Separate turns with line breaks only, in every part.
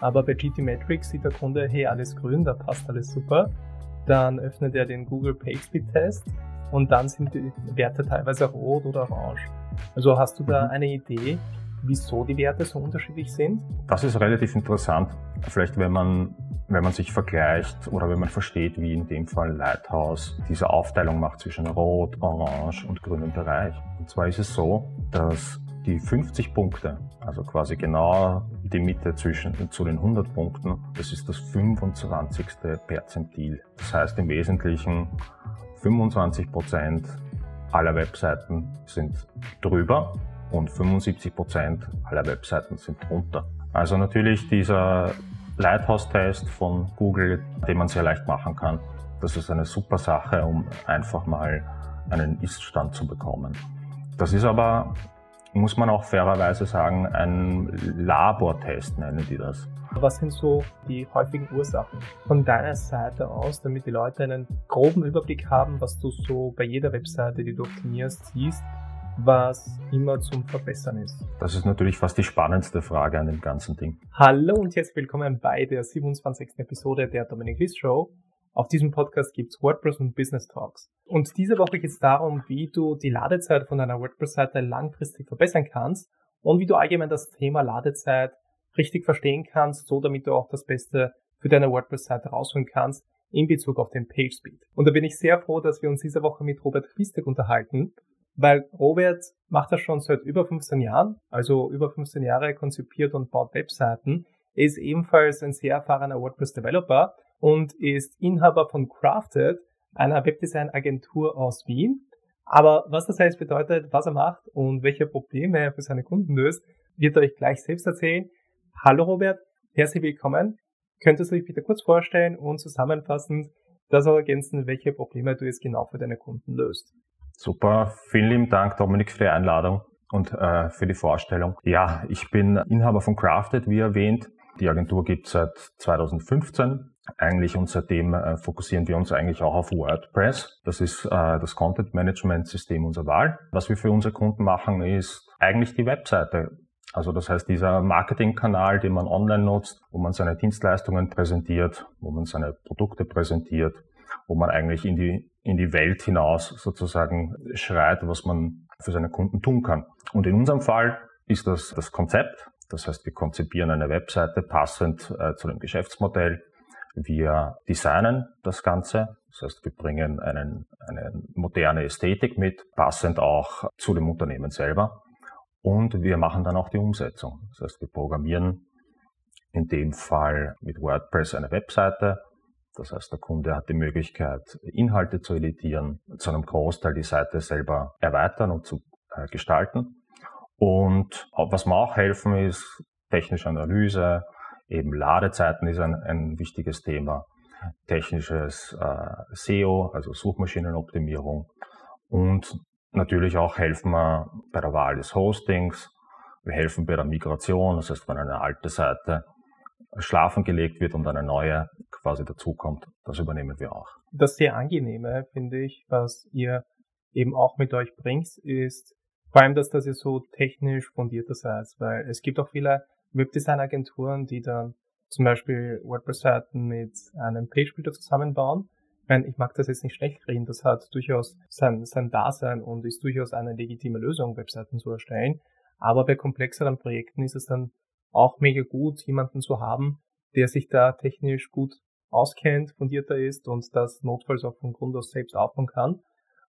aber bei GT Metrics sieht der Kunde, hey, alles grün, da passt alles super. Dann öffnet er den Google PageSpeed Test und dann sind die Werte teilweise rot oder orange. Also hast du da mhm. eine Idee, wieso die Werte so unterschiedlich sind?
Das ist relativ interessant. Vielleicht, wenn man, wenn man sich vergleicht oder wenn man versteht, wie in dem Fall Lighthouse diese Aufteilung macht zwischen Rot, Orange und grünem Bereich. Und zwar ist es so, dass die 50 Punkte, also quasi genau die Mitte zwischen zu den 100 Punkten, das ist das 25. Perzentil. Das heißt im Wesentlichen 25 Prozent aller Webseiten sind drüber und 75 Prozent aller Webseiten sind drunter. Also natürlich dieser Lighthouse-Test von Google, den man sehr leicht machen kann. Das ist eine super Sache, um einfach mal einen Ist-Stand zu bekommen. Das ist aber, muss man auch fairerweise sagen, ein Labortest nennen die das.
Was sind so die häufigen Ursachen von deiner Seite aus, damit die Leute einen groben Überblick haben, was du so bei jeder Webseite, die du optimierst, siehst, was immer zum Verbessern ist?
Das ist natürlich fast die spannendste Frage an dem ganzen Ding.
Hallo und herzlich willkommen bei der 27. Episode der Dominic List Show. Auf diesem Podcast gibt's WordPress und Business Talks. Und diese Woche geht es darum, wie du die Ladezeit von deiner WordPress-Seite langfristig verbessern kannst und wie du allgemein das Thema Ladezeit richtig verstehen kannst, so damit du auch das Beste für deine WordPress-Seite rausholen kannst in Bezug auf den PageSpeed. Und da bin ich sehr froh, dass wir uns diese Woche mit Robert Fistek unterhalten, weil Robert macht das schon seit über 15 Jahren, also über 15 Jahre konzipiert und baut Webseiten. Er ist ebenfalls ein sehr erfahrener WordPress-Developer und ist Inhaber von Crafted, einer Webdesign-Agentur aus Wien. Aber was das heißt bedeutet, was er macht und welche Probleme er für seine Kunden löst, wird er euch gleich selbst erzählen. Hallo Robert, herzlich willkommen. Könntest du dich bitte kurz vorstellen und zusammenfassend das auch ergänzen, welche Probleme du jetzt genau für deine Kunden löst?
Super, vielen lieben Dank Dominik für die Einladung und äh, für die Vorstellung. Ja, ich bin Inhaber von Crafted, wie erwähnt. Die Agentur gibt es seit 2015 eigentlich und seitdem äh, fokussieren wir uns eigentlich auch auf WordPress. Das ist äh, das Content Management System unserer Wahl. Was wir für unsere Kunden machen, ist eigentlich die Webseite also das heißt, dieser Marketingkanal, den man online nutzt, wo man seine Dienstleistungen präsentiert, wo man seine Produkte präsentiert, wo man eigentlich in die, in die Welt hinaus sozusagen schreit, was man für seine Kunden tun kann. Und in unserem Fall ist das das Konzept. Das heißt, wir konzipieren eine Webseite passend äh, zu dem Geschäftsmodell. Wir designen das Ganze. Das heißt, wir bringen einen, eine moderne Ästhetik mit, passend auch zu dem Unternehmen selber. Und wir machen dann auch die Umsetzung. Das heißt, wir programmieren in dem Fall mit WordPress eine Webseite. Das heißt, der Kunde hat die Möglichkeit, Inhalte zu editieren, zu einem Großteil die Seite selber erweitern und zu äh, gestalten. Und was wir auch helfen, ist technische Analyse, eben Ladezeiten ist ein, ein wichtiges Thema, technisches äh, SEO, also Suchmaschinenoptimierung und Natürlich auch helfen wir bei der Wahl des Hostings. Wir helfen bei der Migration, das heißt, wenn eine alte Seite schlafen gelegt wird und eine neue quasi dazukommt, das übernehmen wir auch.
Das sehr angenehme, finde ich, was ihr eben auch mit euch bringt, ist vor allem, dass das ihr so technisch fundierter seid, weil es gibt auch viele Webdesign-Agenturen, die dann zum Beispiel WordPress-Seiten mit einem Page-Builder zusammenbauen ich meine, ich mag das jetzt nicht schlecht reden, das hat durchaus sein, sein Dasein und ist durchaus eine legitime Lösung, Webseiten zu erstellen. Aber bei komplexeren Projekten ist es dann auch mega gut, jemanden zu haben, der sich da technisch gut auskennt, fundierter ist und das notfalls auch von Grund aus selbst aufbauen kann.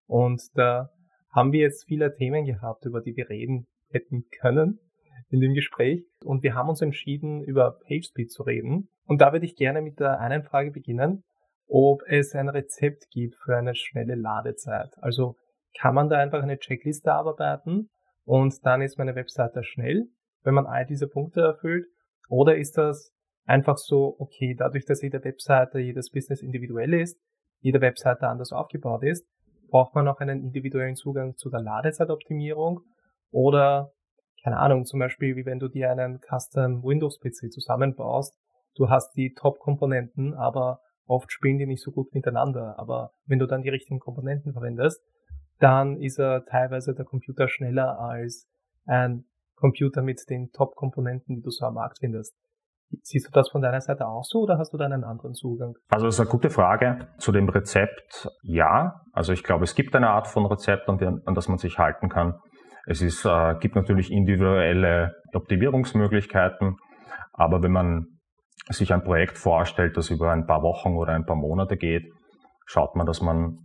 Und da haben wir jetzt viele Themen gehabt, über die wir reden hätten können in dem Gespräch. Und wir haben uns entschieden, über PageSpeed zu reden. Und da würde ich gerne mit der einen Frage beginnen ob es ein Rezept gibt für eine schnelle Ladezeit. Also kann man da einfach eine Checkliste abarbeiten und dann ist meine Webseite schnell, wenn man all diese Punkte erfüllt? Oder ist das einfach so, okay, dadurch, dass jede Webseite, jedes Business individuell ist, jede Webseite anders aufgebaut ist, braucht man noch einen individuellen Zugang zu der Ladezeitoptimierung oder keine Ahnung, zum Beispiel wie wenn du dir einen Custom Windows PC zusammenbaust, du hast die Top-Komponenten, aber Oft spielen die nicht so gut miteinander, aber wenn du dann die richtigen Komponenten verwendest, dann ist er teilweise der Computer schneller als ein Computer mit den Top-Komponenten, die du so am Markt findest. Siehst du das von deiner Seite auch so oder hast du da einen anderen Zugang?
Also das ist eine gute Frage. Zu dem Rezept ja. Also ich glaube, es gibt eine Art von Rezept, an, an das man sich halten kann. Es ist, äh, gibt natürlich individuelle Optimierungsmöglichkeiten, aber wenn man sich ein Projekt vorstellt, das über ein paar Wochen oder ein paar Monate geht, schaut man, dass man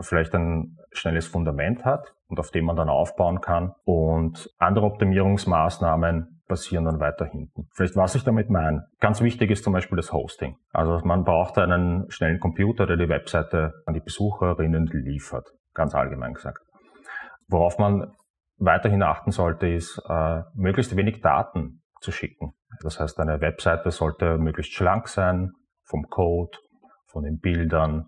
vielleicht ein schnelles Fundament hat und auf dem man dann aufbauen kann. Und andere Optimierungsmaßnahmen passieren dann weiter hinten. Vielleicht was ich damit meine. Ganz wichtig ist zum Beispiel das Hosting. Also man braucht einen schnellen Computer, der die Webseite an die Besucherinnen liefert. Ganz allgemein gesagt. Worauf man weiterhin achten sollte, ist, äh, möglichst wenig Daten zu schicken. Das heißt, eine Webseite sollte möglichst schlank sein, vom Code, von den Bildern,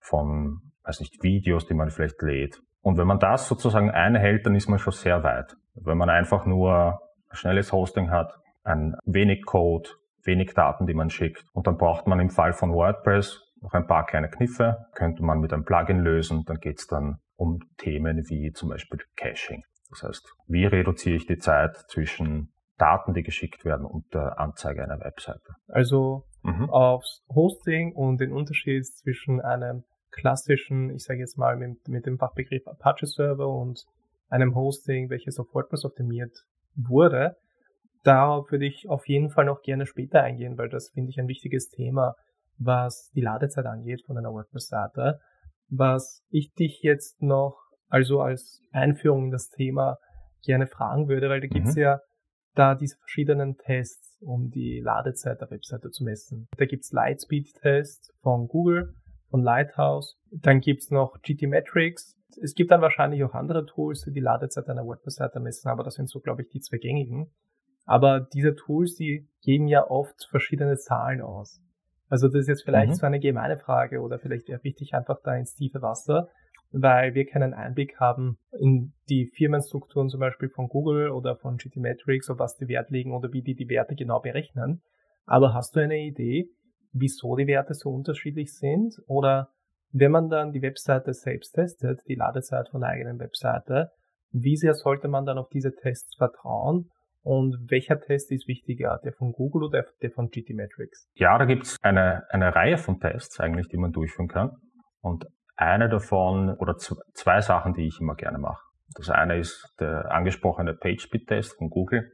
von, weiß nicht, Videos, die man vielleicht lädt. Und wenn man das sozusagen einhält, dann ist man schon sehr weit. Wenn man einfach nur schnelles Hosting hat, ein wenig Code, wenig Daten, die man schickt. Und dann braucht man im Fall von WordPress noch ein paar kleine Kniffe, könnte man mit einem Plugin lösen. Dann geht es dann um Themen wie zum Beispiel Caching. Das heißt, wie reduziere ich die Zeit zwischen Daten, die geschickt werden und der Anzeige einer Webseite?
Also mhm. aufs Hosting und den Unterschied zwischen einem klassischen, ich sage jetzt mal mit, mit dem Fachbegriff Apache Server und einem Hosting, welches auf WordPress optimiert wurde. Darauf würde ich auf jeden Fall noch gerne später eingehen, weil das finde ich ein wichtiges Thema, was die Ladezeit angeht von einer WordPress-Seite. Was ich dich jetzt noch, also als Einführung in das Thema gerne fragen würde, weil da gibt's mhm. ja da diese verschiedenen Tests, um die Ladezeit der Webseite zu messen. Da gibt's Lightspeed-Test von Google, von Lighthouse. Dann gibt's noch GTmetrix. Es gibt dann wahrscheinlich auch andere Tools, die die Ladezeit einer WordPress-Seite messen, aber das sind so, glaube ich, die zwei gängigen. Aber diese Tools, die geben ja oft verschiedene Zahlen aus. Also das ist jetzt vielleicht mhm. so eine gemeine Frage oder vielleicht werfe ich dich einfach da ins tiefe Wasser, weil wir keinen Einblick haben in die Firmenstrukturen zum Beispiel von Google oder von GTmetrix, auf was die Wert legen oder wie die die Werte genau berechnen. Aber hast du eine Idee, wieso die Werte so unterschiedlich sind? Oder wenn man dann die Webseite selbst testet, die Ladezeit von der eigenen Webseite, wie sehr sollte man dann auf diese Tests vertrauen? Und welcher Test ist wichtiger, der von Google oder der von GTmetrix?
Ja, da gibt es eine, eine Reihe von Tests eigentlich, die man durchführen kann. Und eine davon oder zwei Sachen, die ich immer gerne mache. Das eine ist der angesprochene PageSpeed-Test von Google.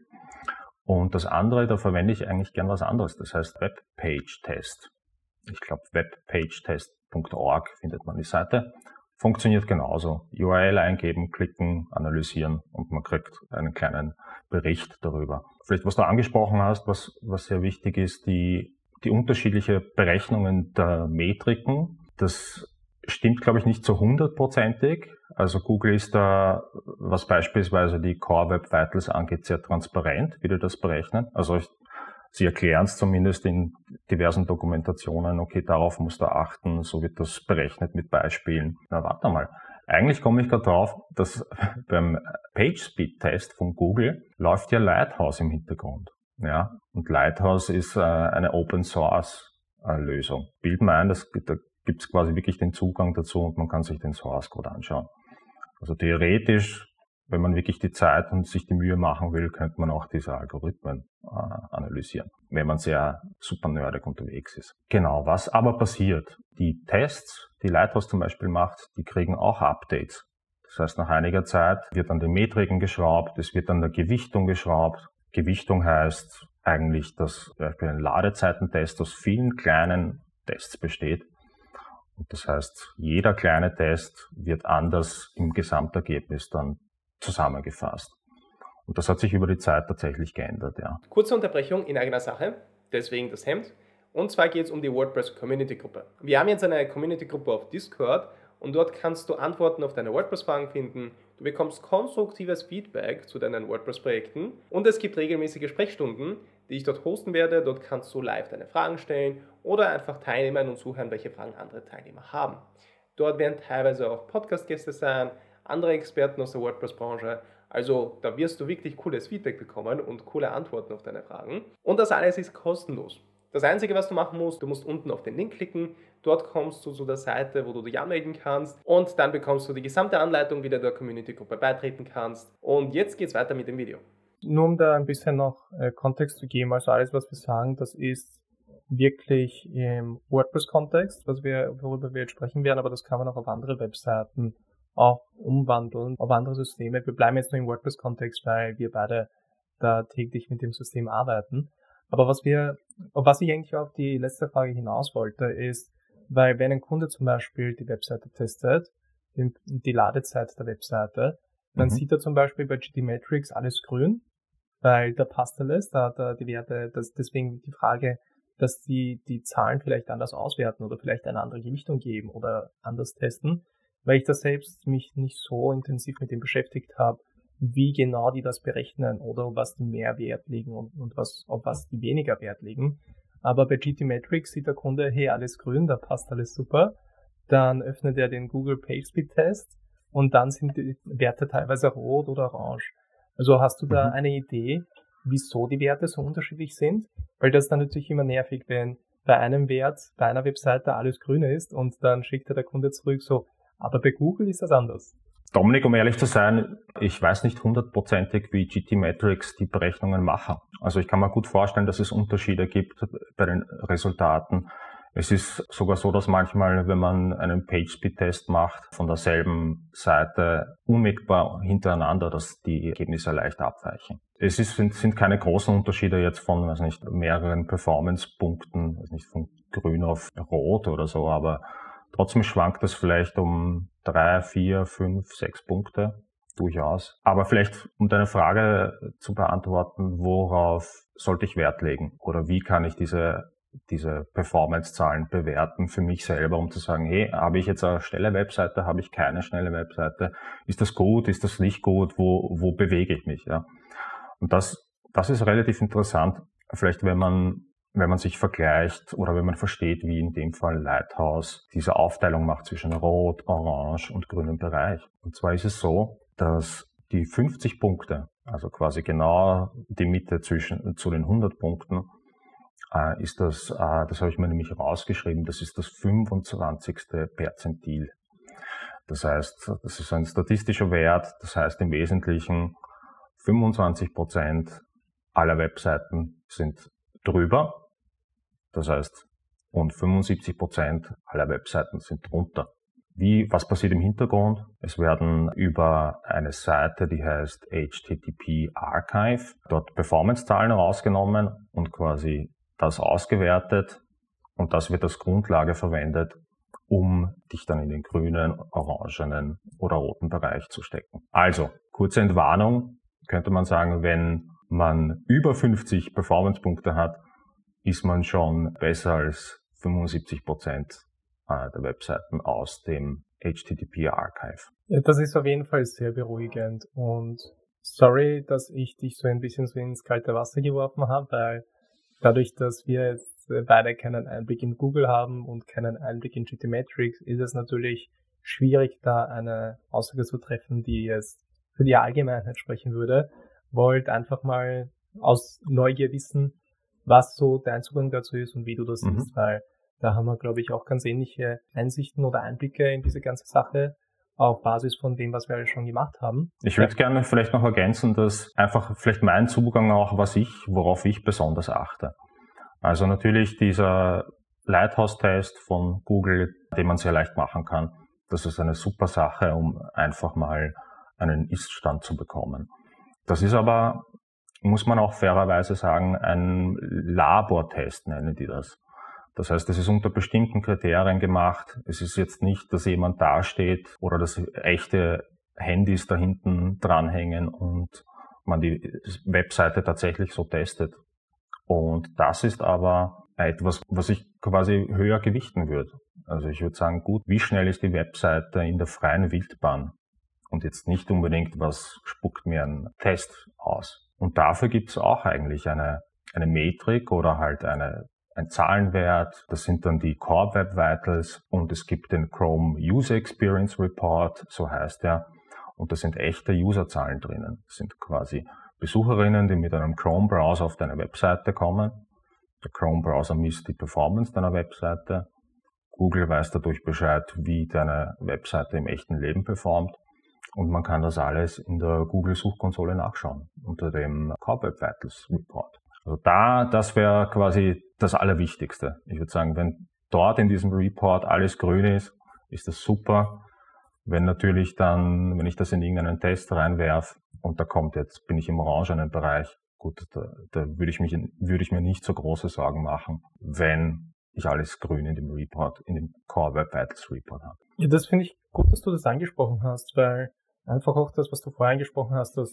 Und das andere, da verwende ich eigentlich gern was anderes. Das heißt Webpage-Test. Ich glaube, webpagetest.org findet man die Seite. Funktioniert genauso. URL eingeben, klicken, analysieren und man kriegt einen kleinen Bericht darüber. Vielleicht, was du angesprochen hast, was, was sehr wichtig ist, die, die unterschiedliche Berechnungen der Metriken. Das stimmt, glaube ich, nicht so hundertprozentig. Also Google ist da, was beispielsweise die Core Web Vitals angeht, sehr transparent, wie die das berechnen. Also ich, sie erklären es zumindest in diversen Dokumentationen, okay, darauf musst du achten, so wird das berechnet mit Beispielen. Na, warte mal. Eigentlich komme ich gerade drauf, dass beim PageSpeed-Test von Google läuft ja Lighthouse im Hintergrund. Ja, und Lighthouse ist äh, eine Open Source Lösung. Bild mir ein, dass, da gibt es quasi wirklich den Zugang dazu und man kann sich den Source Code anschauen. Also theoretisch, wenn man wirklich die Zeit und sich die Mühe machen will, könnte man auch diese Algorithmen äh, analysieren, wenn man sehr super nerdig unterwegs ist. Genau, was aber passiert? Die Tests, die Lighthouse zum Beispiel macht, die kriegen auch Updates. Das heißt, nach einiger Zeit wird an den Metriken geschraubt, es wird an der Gewichtung geschraubt. Gewichtung heißt eigentlich, dass zum Beispiel ein Ladezeitentest aus vielen kleinen Tests besteht und das heißt, jeder kleine Test wird anders im Gesamtergebnis dann zusammengefasst. Und das hat sich über die Zeit tatsächlich geändert, ja.
Kurze Unterbrechung in eigener Sache, deswegen das Hemd. Und zwar geht es um die WordPress Community Gruppe. Wir haben jetzt eine Community Gruppe auf Discord und dort kannst du Antworten auf deine WordPress-Fragen finden. Du bekommst konstruktives Feedback zu deinen WordPress-Projekten und es gibt regelmäßige Sprechstunden, die ich dort hosten werde. Dort kannst du live deine Fragen stellen oder einfach teilnehmen und zuhören, welche Fragen andere Teilnehmer haben. Dort werden teilweise auch Podcast-Gäste sein, andere Experten aus der WordPress-Branche. Also da wirst du wirklich cooles Feedback bekommen und coole Antworten auf deine Fragen. Und das alles ist kostenlos. Das Einzige, was du machen musst, du musst unten auf den Link klicken. Dort kommst du zu der Seite, wo du dich anmelden kannst. Und dann bekommst du die gesamte Anleitung, wie du der Community-Gruppe beitreten kannst. Und jetzt geht's weiter mit dem Video.
Nur um da ein bisschen noch äh, Kontext zu geben, also alles, was wir sagen, das ist wirklich im WordPress-Kontext, was wir, worüber wir jetzt sprechen werden, aber das kann man auch auf andere Webseiten auch umwandeln, auf andere Systeme. Wir bleiben jetzt nur im WordPress-Kontext, weil wir beide da täglich mit dem System arbeiten. Aber was wir, was ich eigentlich auf die letzte Frage hinaus wollte, ist, weil wenn ein Kunde zum Beispiel die Webseite testet, die Ladezeit der Webseite, dann mhm. sieht er zum Beispiel bei GT Matrix alles grün, weil da passt alles, da hat er die Werte, das, deswegen die Frage, dass die die Zahlen vielleicht anders auswerten oder vielleicht eine andere Gewichtung geben oder anders testen, weil ich da selbst mich nicht so intensiv mit dem beschäftigt habe, wie genau die das berechnen oder was die mehr Wert legen und, und was, auf was die weniger Wert legen. Aber bei GT Matrix sieht der Kunde, hey, alles grün, da passt alles super. Dann öffnet er den Google PageSpeed Test und dann sind die Werte teilweise rot oder orange. Also hast du da mhm. eine Idee, wieso die Werte so unterschiedlich sind, weil das dann natürlich immer nervig, wenn bei einem Wert, bei einer Webseite alles grün ist und dann schickt der Kunde zurück so, aber bei Google ist das anders.
Dominik, um ehrlich zu sein, ich weiß nicht hundertprozentig, wie GT Metrics die Berechnungen machen. Also ich kann mir gut vorstellen, dass es Unterschiede gibt bei den Resultaten. Es ist sogar so, dass manchmal, wenn man einen PageSpeed-Test macht, von derselben Seite unmittelbar hintereinander, dass die Ergebnisse leicht abweichen. Es ist, sind, sind keine großen Unterschiede jetzt von, weiß nicht, mehreren Performance-Punkten, weiß nicht, von grün auf rot oder so, aber trotzdem schwankt es vielleicht um drei, vier, fünf, sechs Punkte durchaus. Aber vielleicht, um deine Frage zu beantworten, worauf sollte ich Wert legen? Oder wie kann ich diese diese Performance-Zahlen bewerten für mich selber, um zu sagen, hey, habe ich jetzt eine schnelle Webseite, habe ich keine schnelle Webseite, ist das gut, ist das nicht gut, wo, wo bewege ich mich, ja. Und das, das ist relativ interessant, vielleicht wenn man, wenn man sich vergleicht oder wenn man versteht, wie in dem Fall Lighthouse diese Aufteilung macht zwischen Rot, Orange und grünem Bereich. Und zwar ist es so, dass die 50 Punkte, also quasi genau die Mitte zwischen, zu den 100 Punkten, äh, ist das, äh, das habe ich mir nämlich rausgeschrieben, das ist das 25. Perzentil. Das heißt, das ist ein statistischer Wert, das heißt im Wesentlichen 25 Prozent aller Webseiten sind drüber, das heißt, und 75 Prozent aller Webseiten sind drunter. Wie, was passiert im Hintergrund? Es werden über eine Seite, die heißt HTTP Archive, dort Performance-Zahlen rausgenommen und quasi das ausgewertet und das wird als Grundlage verwendet, um dich dann in den grünen, orangenen oder roten Bereich zu stecken. Also, kurze Entwarnung, könnte man sagen, wenn man über 50 Performance-Punkte hat, ist man schon besser als 75 Prozent äh, der Webseiten aus dem HTTP Archive.
Ja, das ist auf jeden Fall sehr beruhigend und sorry, dass ich dich so ein bisschen so ins kalte Wasser geworfen habe, weil dadurch, dass wir jetzt beide keinen Einblick in Google haben und keinen Einblick in GTmetrix, ist es natürlich schwierig, da eine Aussage zu treffen, die jetzt für die Allgemeinheit sprechen würde. Wollt einfach mal aus Neugier wissen, was so dein Zugang dazu ist und wie du das mhm. siehst, weil da haben wir, glaube ich, auch ganz ähnliche Einsichten oder Einblicke in diese ganze Sache auf Basis von dem, was wir schon gemacht haben.
Ich würde gerne vielleicht noch ergänzen, dass einfach vielleicht mein Zugang auch, was ich, worauf ich besonders achte. Also natürlich dieser Lighthouse-Test von Google, den man sehr leicht machen kann. Das ist eine super Sache, um einfach mal einen Ist-Stand zu bekommen. Das ist aber, muss man auch fairerweise sagen, ein Labortest, nennen die das. Das heißt, es ist unter bestimmten Kriterien gemacht. Es ist jetzt nicht, dass jemand dasteht oder dass echte Handys da hinten dranhängen und man die Webseite tatsächlich so testet. Und das ist aber etwas, was ich quasi höher gewichten würde. Also ich würde sagen, gut, wie schnell ist die Webseite in der freien Wildbahn? Und jetzt nicht unbedingt, was spuckt mir ein Test aus. Und dafür gibt es auch eigentlich eine, eine Metrik oder halt eine ein Zahlenwert. Das sind dann die Core Web Vitals und es gibt den Chrome User Experience Report, so heißt er. Und da sind echte Userzahlen drinnen. Das sind quasi Besucherinnen, die mit einem Chrome-Browser auf deine Webseite kommen. Der Chrome-Browser misst die Performance deiner Webseite. Google weiß dadurch Bescheid, wie deine Webseite im echten Leben performt. Und man kann das alles in der Google-Suchkonsole nachschauen unter dem Core Web Vitals Report. Also da, das wäre quasi das Allerwichtigste. Ich würde sagen, wenn dort in diesem Report alles grün ist, ist das super. Wenn natürlich dann, wenn ich das in irgendeinen Test reinwerfe und da kommt jetzt, bin ich im orangenen Bereich, gut, da, da würde ich mich, würde ich mir nicht so große Sorgen machen, wenn ich alles grün in dem Report, in dem Core Web Vitals Report habe.
Ja, das finde ich gut, dass du das angesprochen hast, weil einfach auch das, was du vorher angesprochen hast, dass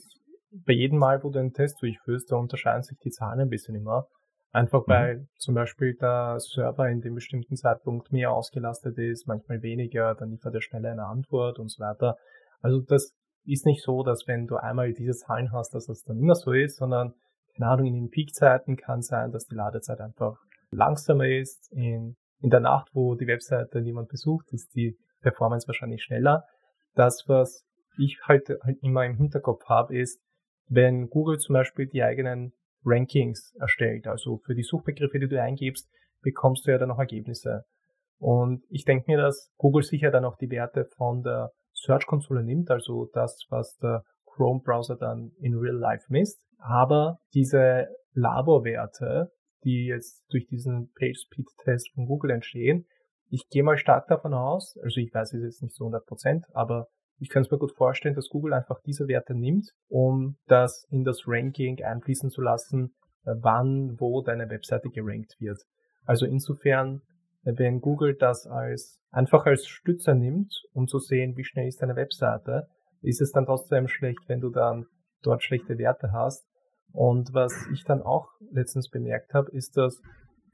bei jedem Mal, wo du einen Test durchführst, da unterscheiden sich die Zahlen ein bisschen immer. Einfach mhm. weil zum Beispiel der Server in dem bestimmten Zeitpunkt mehr ausgelastet ist, manchmal weniger, dann liefert er schneller eine Antwort und so weiter. Also das ist nicht so, dass wenn du einmal diese Zahlen hast, dass das dann immer so ist, sondern keine Ahnung, in den Peakzeiten kann sein, dass die Ladezeit einfach langsamer ist. In, in der Nacht, wo die Webseite niemand besucht, ist die Performance wahrscheinlich schneller. Das, was ich halt, halt immer im Hinterkopf habe, ist, wenn Google zum Beispiel die eigenen Rankings erstellt. Also für die Suchbegriffe, die du eingibst, bekommst du ja dann auch Ergebnisse. Und ich denke mir, dass Google sicher dann auch die Werte von der Search-Konsole nimmt, also das, was der Chrome-Browser dann in Real Life misst. Aber diese Laborwerte, die jetzt durch diesen Page-Speed-Test von Google entstehen, ich gehe mal stark davon aus, also ich weiß es jetzt nicht so 100 Prozent, aber ich kann es mir gut vorstellen, dass Google einfach diese Werte nimmt, um das in das Ranking einfließen zu lassen, äh, wann, wo deine Webseite gerankt wird. Also insofern, wenn Google das als einfach als Stützer nimmt, um zu sehen, wie schnell ist deine Webseite, ist es dann trotzdem schlecht, wenn du dann dort schlechte Werte hast. Und was ich dann auch letztens bemerkt habe, ist, dass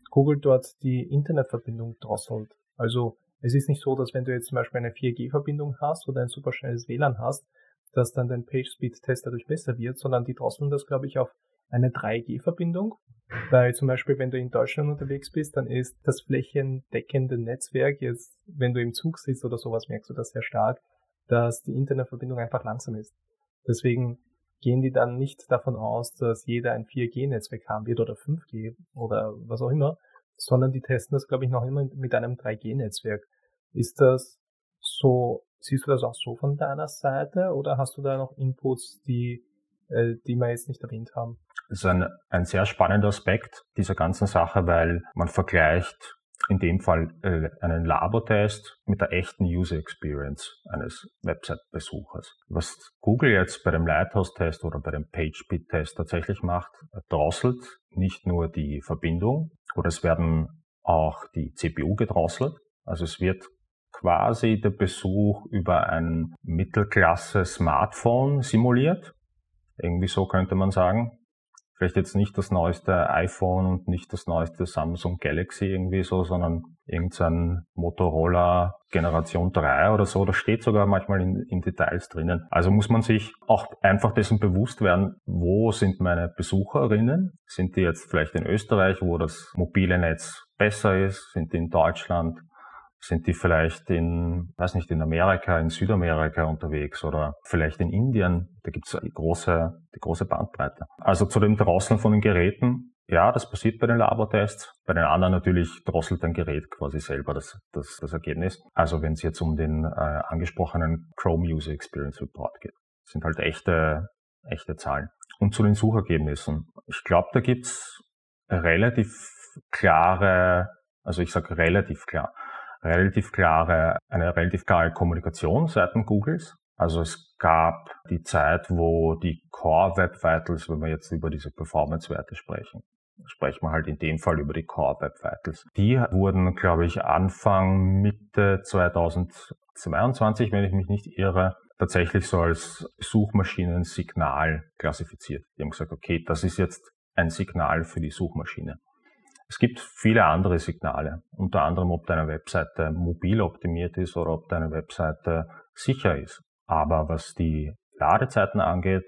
Google dort die Internetverbindung drosselt. Also es ist nicht so, dass wenn du jetzt zum Beispiel eine 4G-Verbindung hast oder ein super schnelles WLAN hast, dass dann dein PageSpeed-Test dadurch besser wird, sondern die drosseln das, glaube ich, auf eine 3G-Verbindung. Weil zum Beispiel, wenn du in Deutschland unterwegs bist, dann ist das flächendeckende Netzwerk jetzt, wenn du im Zug sitzt oder sowas, merkst du das sehr stark, dass die Internetverbindung einfach langsam ist. Deswegen gehen die dann nicht davon aus, dass jeder ein 4G-Netzwerk haben wird oder 5G oder was auch immer, sondern die testen das, glaube ich, noch immer mit einem 3G-Netzwerk. Ist das so, siehst du das auch so von deiner Seite oder hast du da noch Inputs, die, äh, die wir jetzt nicht erwähnt haben?
Das ist ein, ein sehr spannender Aspekt dieser ganzen Sache, weil man vergleicht in dem Fall äh, einen Labortest mit der echten User Experience eines Website-Besuchers. Was Google jetzt bei dem Lighthouse-Test oder bei dem PageSpeed-Test tatsächlich macht, drosselt nicht nur die Verbindung oder es werden auch die CPU gedrosselt. Also es wird quasi der Besuch über ein Mittelklasse-Smartphone simuliert. Irgendwie so könnte man sagen vielleicht jetzt nicht das neueste iPhone und nicht das neueste Samsung Galaxy irgendwie so, sondern irgendein Motorola Generation 3 oder so. Das steht sogar manchmal in, in, Details drinnen. Also muss man sich auch einfach dessen bewusst werden, wo sind meine Besucherinnen? Sind die jetzt vielleicht in Österreich, wo das mobile Netz besser ist? Sind die in Deutschland? Sind die vielleicht in, weiß nicht, in Amerika, in Südamerika unterwegs oder vielleicht in Indien? Da gibt es die große, die große Bandbreite. Also zu dem Drosseln von den Geräten, ja, das passiert bei den Labortests. Bei den anderen natürlich drosselt ein Gerät quasi selber das, das, das Ergebnis. Also wenn es jetzt um den äh, angesprochenen Chrome User Experience Report geht. Sind halt echte, echte Zahlen. Und zu den Suchergebnissen. Ich glaube, da gibt's relativ klare, also ich sage relativ klar, relativ klare, eine relativ klare Kommunikation seitens Googles. Also es gab die Zeit, wo die Core Web Vitals, wenn wir jetzt über diese Performance-Werte sprechen, sprechen wir halt in dem Fall über die Core Web Vitals. Die wurden, glaube ich, Anfang Mitte 2022, wenn ich mich nicht irre, tatsächlich so als Suchmaschinensignal klassifiziert. Die haben gesagt, okay, das ist jetzt ein Signal für die Suchmaschine. Es gibt viele andere Signale, unter anderem, ob deine Webseite mobil optimiert ist oder ob deine Webseite sicher ist. Aber was die Ladezeiten angeht,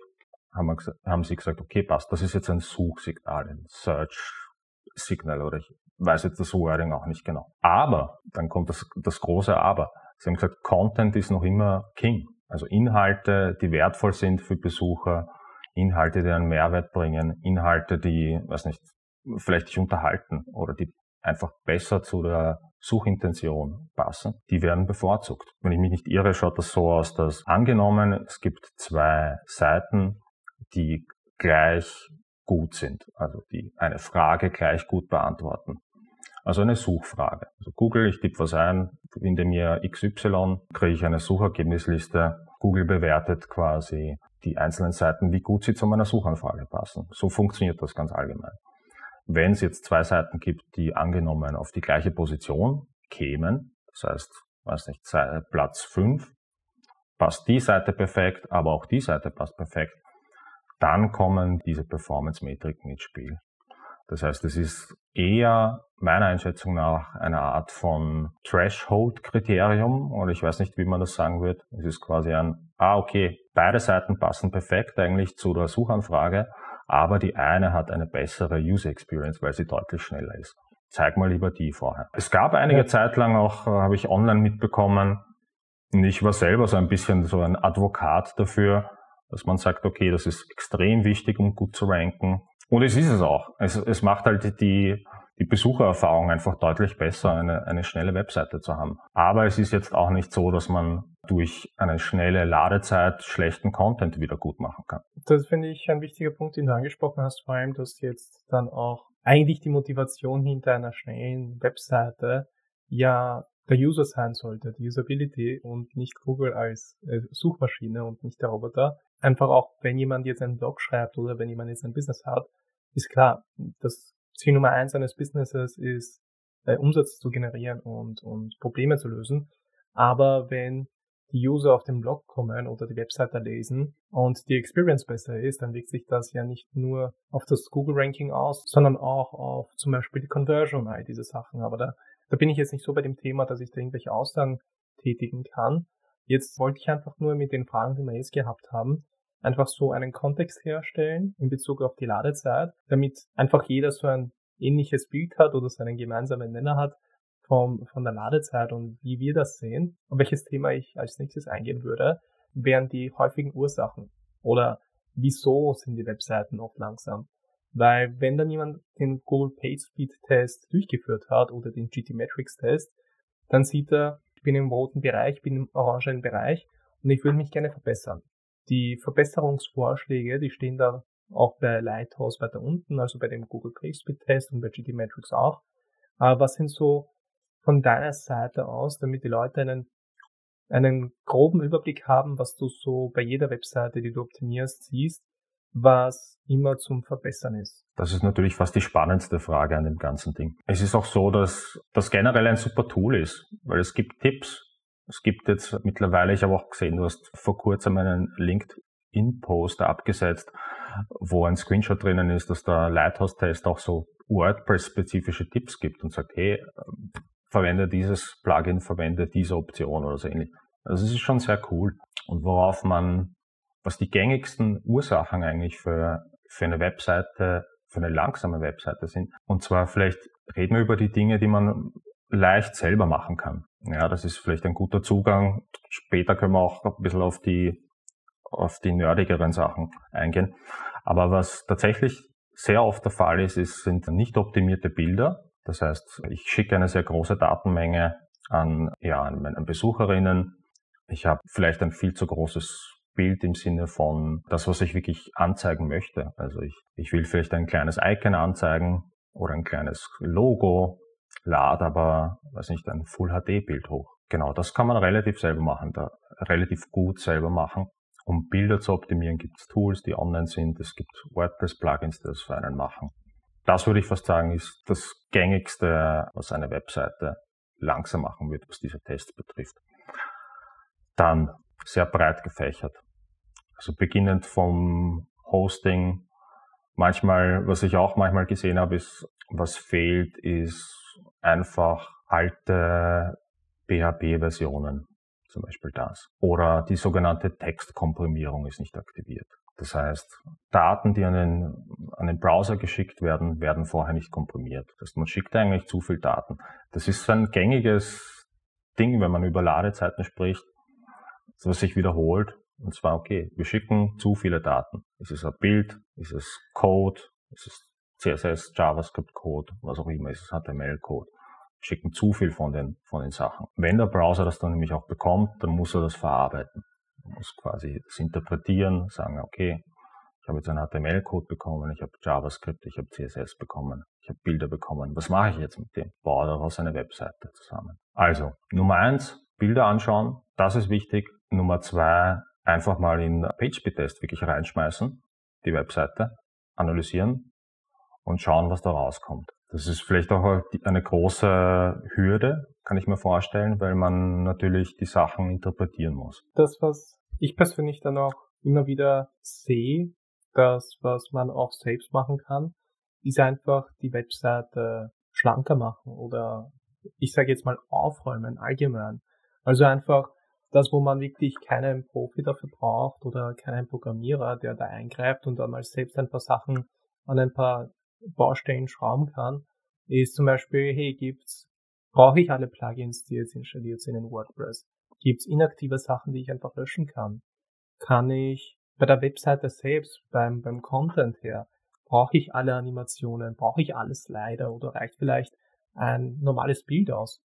haben, sie gesagt, okay, passt, das ist jetzt ein Suchsignal, ein Search-Signal oder ich weiß jetzt das Wording auch nicht genau. Aber, dann kommt das, das große Aber. Sie haben gesagt, Content ist noch immer King. Also Inhalte, die wertvoll sind für Besucher, Inhalte, die einen Mehrwert bringen, Inhalte, die, weiß nicht, vielleicht dich unterhalten oder die einfach besser zu der Suchintention passen, die werden bevorzugt. Wenn ich mich nicht irre, schaut das so aus, dass angenommen, es gibt zwei Seiten, die gleich gut sind, also die eine Frage gleich gut beantworten. Also eine Suchfrage. Also Google, ich tippe was ein, finde mir XY, kriege ich eine Suchergebnisliste. Google bewertet quasi die einzelnen Seiten, wie gut sie zu meiner Suchanfrage passen. So funktioniert das ganz allgemein. Wenn es jetzt zwei Seiten gibt, die angenommen auf die gleiche Position kämen, das heißt, weiß nicht, Platz 5, passt die Seite perfekt, aber auch die Seite passt perfekt, dann kommen diese Performance-Metriken ins Spiel. Das heißt, es ist eher meiner Einschätzung nach eine Art von Threshold-Kriterium, oder ich weiß nicht, wie man das sagen wird. Es ist quasi ein, ah, okay, beide Seiten passen perfekt eigentlich zu der Suchanfrage, aber die eine hat eine bessere User Experience, weil sie deutlich schneller ist. Zeig mal lieber die vorher. Es gab einige ja. Zeit lang auch, äh, habe ich online mitbekommen, und ich war selber so ein bisschen so ein Advokat dafür, dass man sagt, okay, das ist extrem wichtig, um gut zu ranken. Und es ist es auch. Es, es macht halt die, die Besuchererfahrung einfach deutlich besser, eine, eine schnelle Webseite zu haben. Aber es ist jetzt auch nicht so, dass man durch eine schnelle Ladezeit schlechten Content wieder gut machen kann.
Das finde ich ein wichtiger Punkt, den du angesprochen hast, vor allem, dass jetzt dann auch eigentlich die Motivation hinter einer schnellen Webseite ja der User sein sollte, die Usability und nicht Google als äh, Suchmaschine und nicht der Roboter. Einfach auch, wenn jemand jetzt einen Blog schreibt oder wenn jemand jetzt ein Business hat, ist klar, das Ziel Nummer eins eines Businesses ist, äh, Umsatz zu generieren und, und Probleme zu lösen. Aber wenn die User auf den Blog kommen oder die Webseite lesen und die Experience besser ist, dann wirkt sich das ja nicht nur auf das Google-Ranking aus, sondern auch auf zum Beispiel die Conversion, all diese Sachen. Aber da, da bin ich jetzt nicht so bei dem Thema, dass ich da irgendwelche Aussagen tätigen kann. Jetzt wollte ich einfach nur mit den Fragen, die wir jetzt gehabt haben, einfach so einen Kontext herstellen in Bezug auf die Ladezeit, damit einfach jeder so ein ähnliches Bild hat oder so einen gemeinsamen Nenner hat vom, von der Ladezeit und wie wir das sehen. Und welches Thema ich als nächstes eingehen würde, wären die häufigen Ursachen oder wieso sind die Webseiten oft langsam. Weil wenn dann jemand den Google PageSpeed Test durchgeführt hat oder den GT Metrics Test, dann sieht er, ich bin im roten Bereich, bin im orangen Bereich und ich würde mich gerne verbessern. Die Verbesserungsvorschläge, die stehen da auch bei Lighthouse weiter unten, also bei dem Google PageSpeed Test und bei GT Metrics auch. Aber was sind so von deiner Seite aus, damit die Leute einen, einen groben Überblick haben, was du so bei jeder Webseite, die du optimierst, siehst, was immer zum Verbessern ist?
Das ist natürlich fast die spannendste Frage an dem ganzen Ding. Es ist auch so, dass das generell ein super Tool ist, weil es gibt Tipps, es gibt jetzt mittlerweile, ich habe auch gesehen, du hast vor kurzem einen LinkedIn-Post abgesetzt, wo ein Screenshot drinnen ist, dass der Lighthouse-Test auch so WordPress-spezifische Tipps gibt und sagt, hey, verwende dieses Plugin, verwende diese Option oder so ähnlich. Also es ist schon sehr cool. Und worauf man, was die gängigsten Ursachen eigentlich für, für eine Webseite, für eine langsame Webseite sind. Und zwar vielleicht reden wir über die Dinge, die man leicht selber machen kann. Ja, das ist vielleicht ein guter Zugang. Später können wir auch ein bisschen auf die, auf die nerdigeren Sachen eingehen. Aber was tatsächlich sehr oft der Fall ist, ist sind nicht optimierte Bilder. Das heißt, ich schicke eine sehr große Datenmenge an, ja, an meine Besucherinnen. Ich habe vielleicht ein viel zu großes Bild im Sinne von das, was ich wirklich anzeigen möchte. Also ich, ich will vielleicht ein kleines Icon anzeigen oder ein kleines Logo lad aber, weiß nicht, ein Full HD Bild hoch. Genau, das kann man relativ selber machen, da relativ gut selber machen. Um Bilder zu optimieren, gibt es Tools, die online sind. Es gibt WordPress-Plugins, die das für einen machen. Das würde ich fast sagen, ist das gängigste, was eine Webseite langsam machen wird, was diese Tests betrifft. Dann sehr breit gefächert. Also beginnend vom Hosting. Manchmal, was ich auch manchmal gesehen habe, ist, was fehlt, ist einfach alte PHP-Versionen, zum Beispiel das. Oder die sogenannte Textkomprimierung ist nicht aktiviert. Das heißt, Daten, die an den, an den Browser geschickt werden, werden vorher nicht komprimiert. Das heißt, man schickt eigentlich zu viel Daten. Das ist so ein gängiges Ding, wenn man über Ladzeiten spricht, was sich wiederholt. Und zwar, okay, wir schicken zu viele Daten. Ist es ein Bild? Ist es Code? Ist es CSS, JavaScript-Code, was auch immer, ist es HTML-Code. schicken zu viel von den, von den Sachen. Wenn der Browser das dann nämlich auch bekommt, dann muss er das verarbeiten. Muss quasi das interpretieren, sagen, okay, ich habe jetzt einen HTML-Code bekommen, ich habe JavaScript, ich habe CSS bekommen, ich habe Bilder bekommen. Was mache ich jetzt mit dem? Baue daraus eine Webseite zusammen. Also, Nummer eins, Bilder anschauen, das ist wichtig. Nummer zwei, einfach mal in PageSpeed-Test wirklich reinschmeißen, die Webseite, analysieren und schauen, was da rauskommt. Das ist vielleicht auch eine große Hürde, kann ich mir vorstellen, weil man natürlich die Sachen interpretieren muss.
Das, was ich persönlich dann auch immer wieder sehe, das, was man auch selbst machen kann, ist einfach die Webseite schlanker machen oder ich sage jetzt mal aufräumen allgemein. Also einfach das, wo man wirklich keinen Profi dafür braucht oder keinen Programmierer, der da eingreift und dann mal selbst ein paar Sachen an ein paar Baustellen schrauben kann, ist zum Beispiel, hey, gibt's, brauche ich alle Plugins, die jetzt installiert sind in WordPress? Gibt's inaktive Sachen, die ich einfach löschen kann? Kann ich bei der Webseite selbst, beim, beim Content her, brauche ich alle Animationen, brauche ich alle Slider oder reicht vielleicht ein normales Bild aus?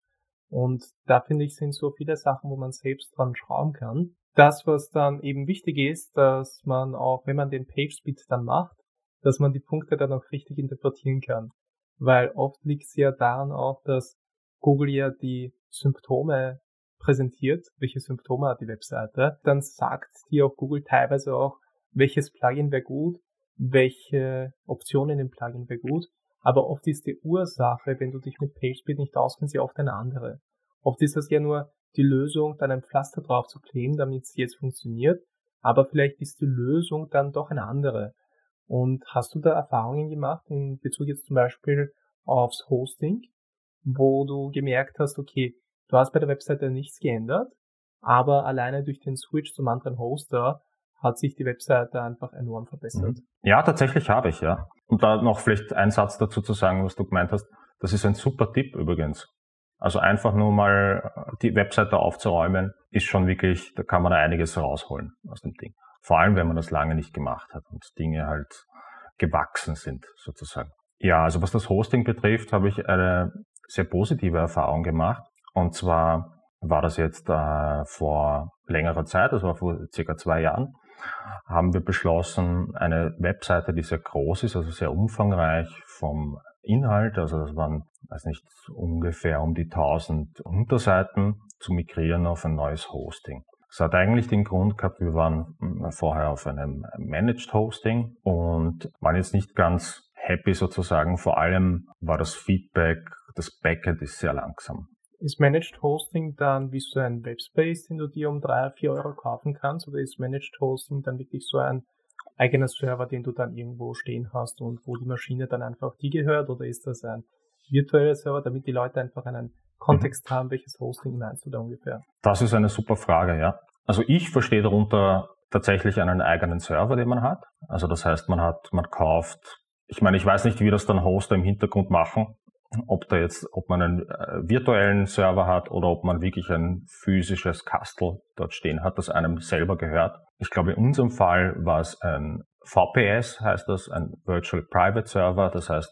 Und da finde ich, sind so viele Sachen, wo man selbst dran schrauben kann. Das, was dann eben wichtig ist, dass man auch, wenn man den PageSpeed dann macht, dass man die Punkte dann auch richtig interpretieren kann. Weil oft liegt es ja daran auch, dass Google ja die Symptome präsentiert, welche Symptome hat die Webseite, dann sagt dir auch Google teilweise auch, welches Plugin wäre gut, welche Optionen im Plugin wäre gut aber oft ist die Ursache, wenn du dich mit PageSpeed nicht auskennst, ja oft eine andere. Oft ist das ja nur die Lösung, dann ein Pflaster drauf zu kleben, damit es jetzt funktioniert. Aber vielleicht ist die Lösung dann doch eine andere. Und hast du da Erfahrungen gemacht in Bezug jetzt zum Beispiel aufs Hosting, wo du gemerkt hast, okay, du hast bei der Webseite nichts geändert, aber alleine durch den Switch zum anderen Hoster hat sich die Webseite einfach enorm verbessert. Mhm.
Ja, tatsächlich habe ich, ja. Und da noch vielleicht ein Satz dazu zu sagen, was du gemeint hast. Das ist ein super Tipp übrigens. Also einfach nur mal die Webseite aufzuräumen, ist schon wirklich, da kann man einiges rausholen aus dem Ding. Vor allem, wenn man das lange nicht gemacht hat und Dinge halt gewachsen sind, sozusagen. Ja, also was das Hosting betrifft, habe ich eine sehr positive Erfahrung gemacht. Und zwar war das jetzt äh, vor längerer Zeit, das war vor circa zwei Jahren, haben wir beschlossen, eine Webseite, die sehr groß ist, also sehr umfangreich vom Inhalt, also das waren, weiß nicht, ungefähr um die 1000 Unterseiten, zu migrieren auf ein neues Hosting. Das hat eigentlich den Grund gehabt, wir waren vorher auf einem Managed Hosting und waren jetzt nicht ganz happy sozusagen. Vor allem war das Feedback, das Backend ist sehr langsam.
Ist Managed Hosting dann wie so ein Webspace, den du dir um drei, vier Euro kaufen kannst? Oder ist Managed Hosting dann wirklich so ein eigener Server, den du dann irgendwo stehen hast und wo die Maschine dann einfach die gehört? Oder ist das ein virtueller Server, damit die Leute einfach einen Kontext haben, welches Hosting meinst du da ungefähr?
Das ist eine super Frage, ja. Also ich verstehe darunter tatsächlich einen eigenen Server, den man hat. Also das heißt, man hat, man kauft, ich meine, ich weiß nicht, wie das dann Hoster im Hintergrund machen, ob da jetzt, ob man einen äh, virtuellen Server hat oder ob man wirklich ein physisches Kastel dort stehen hat, das einem selber gehört. Ich glaube, in unserem Fall war es ein VPS, heißt das, ein Virtual Private Server. Das heißt,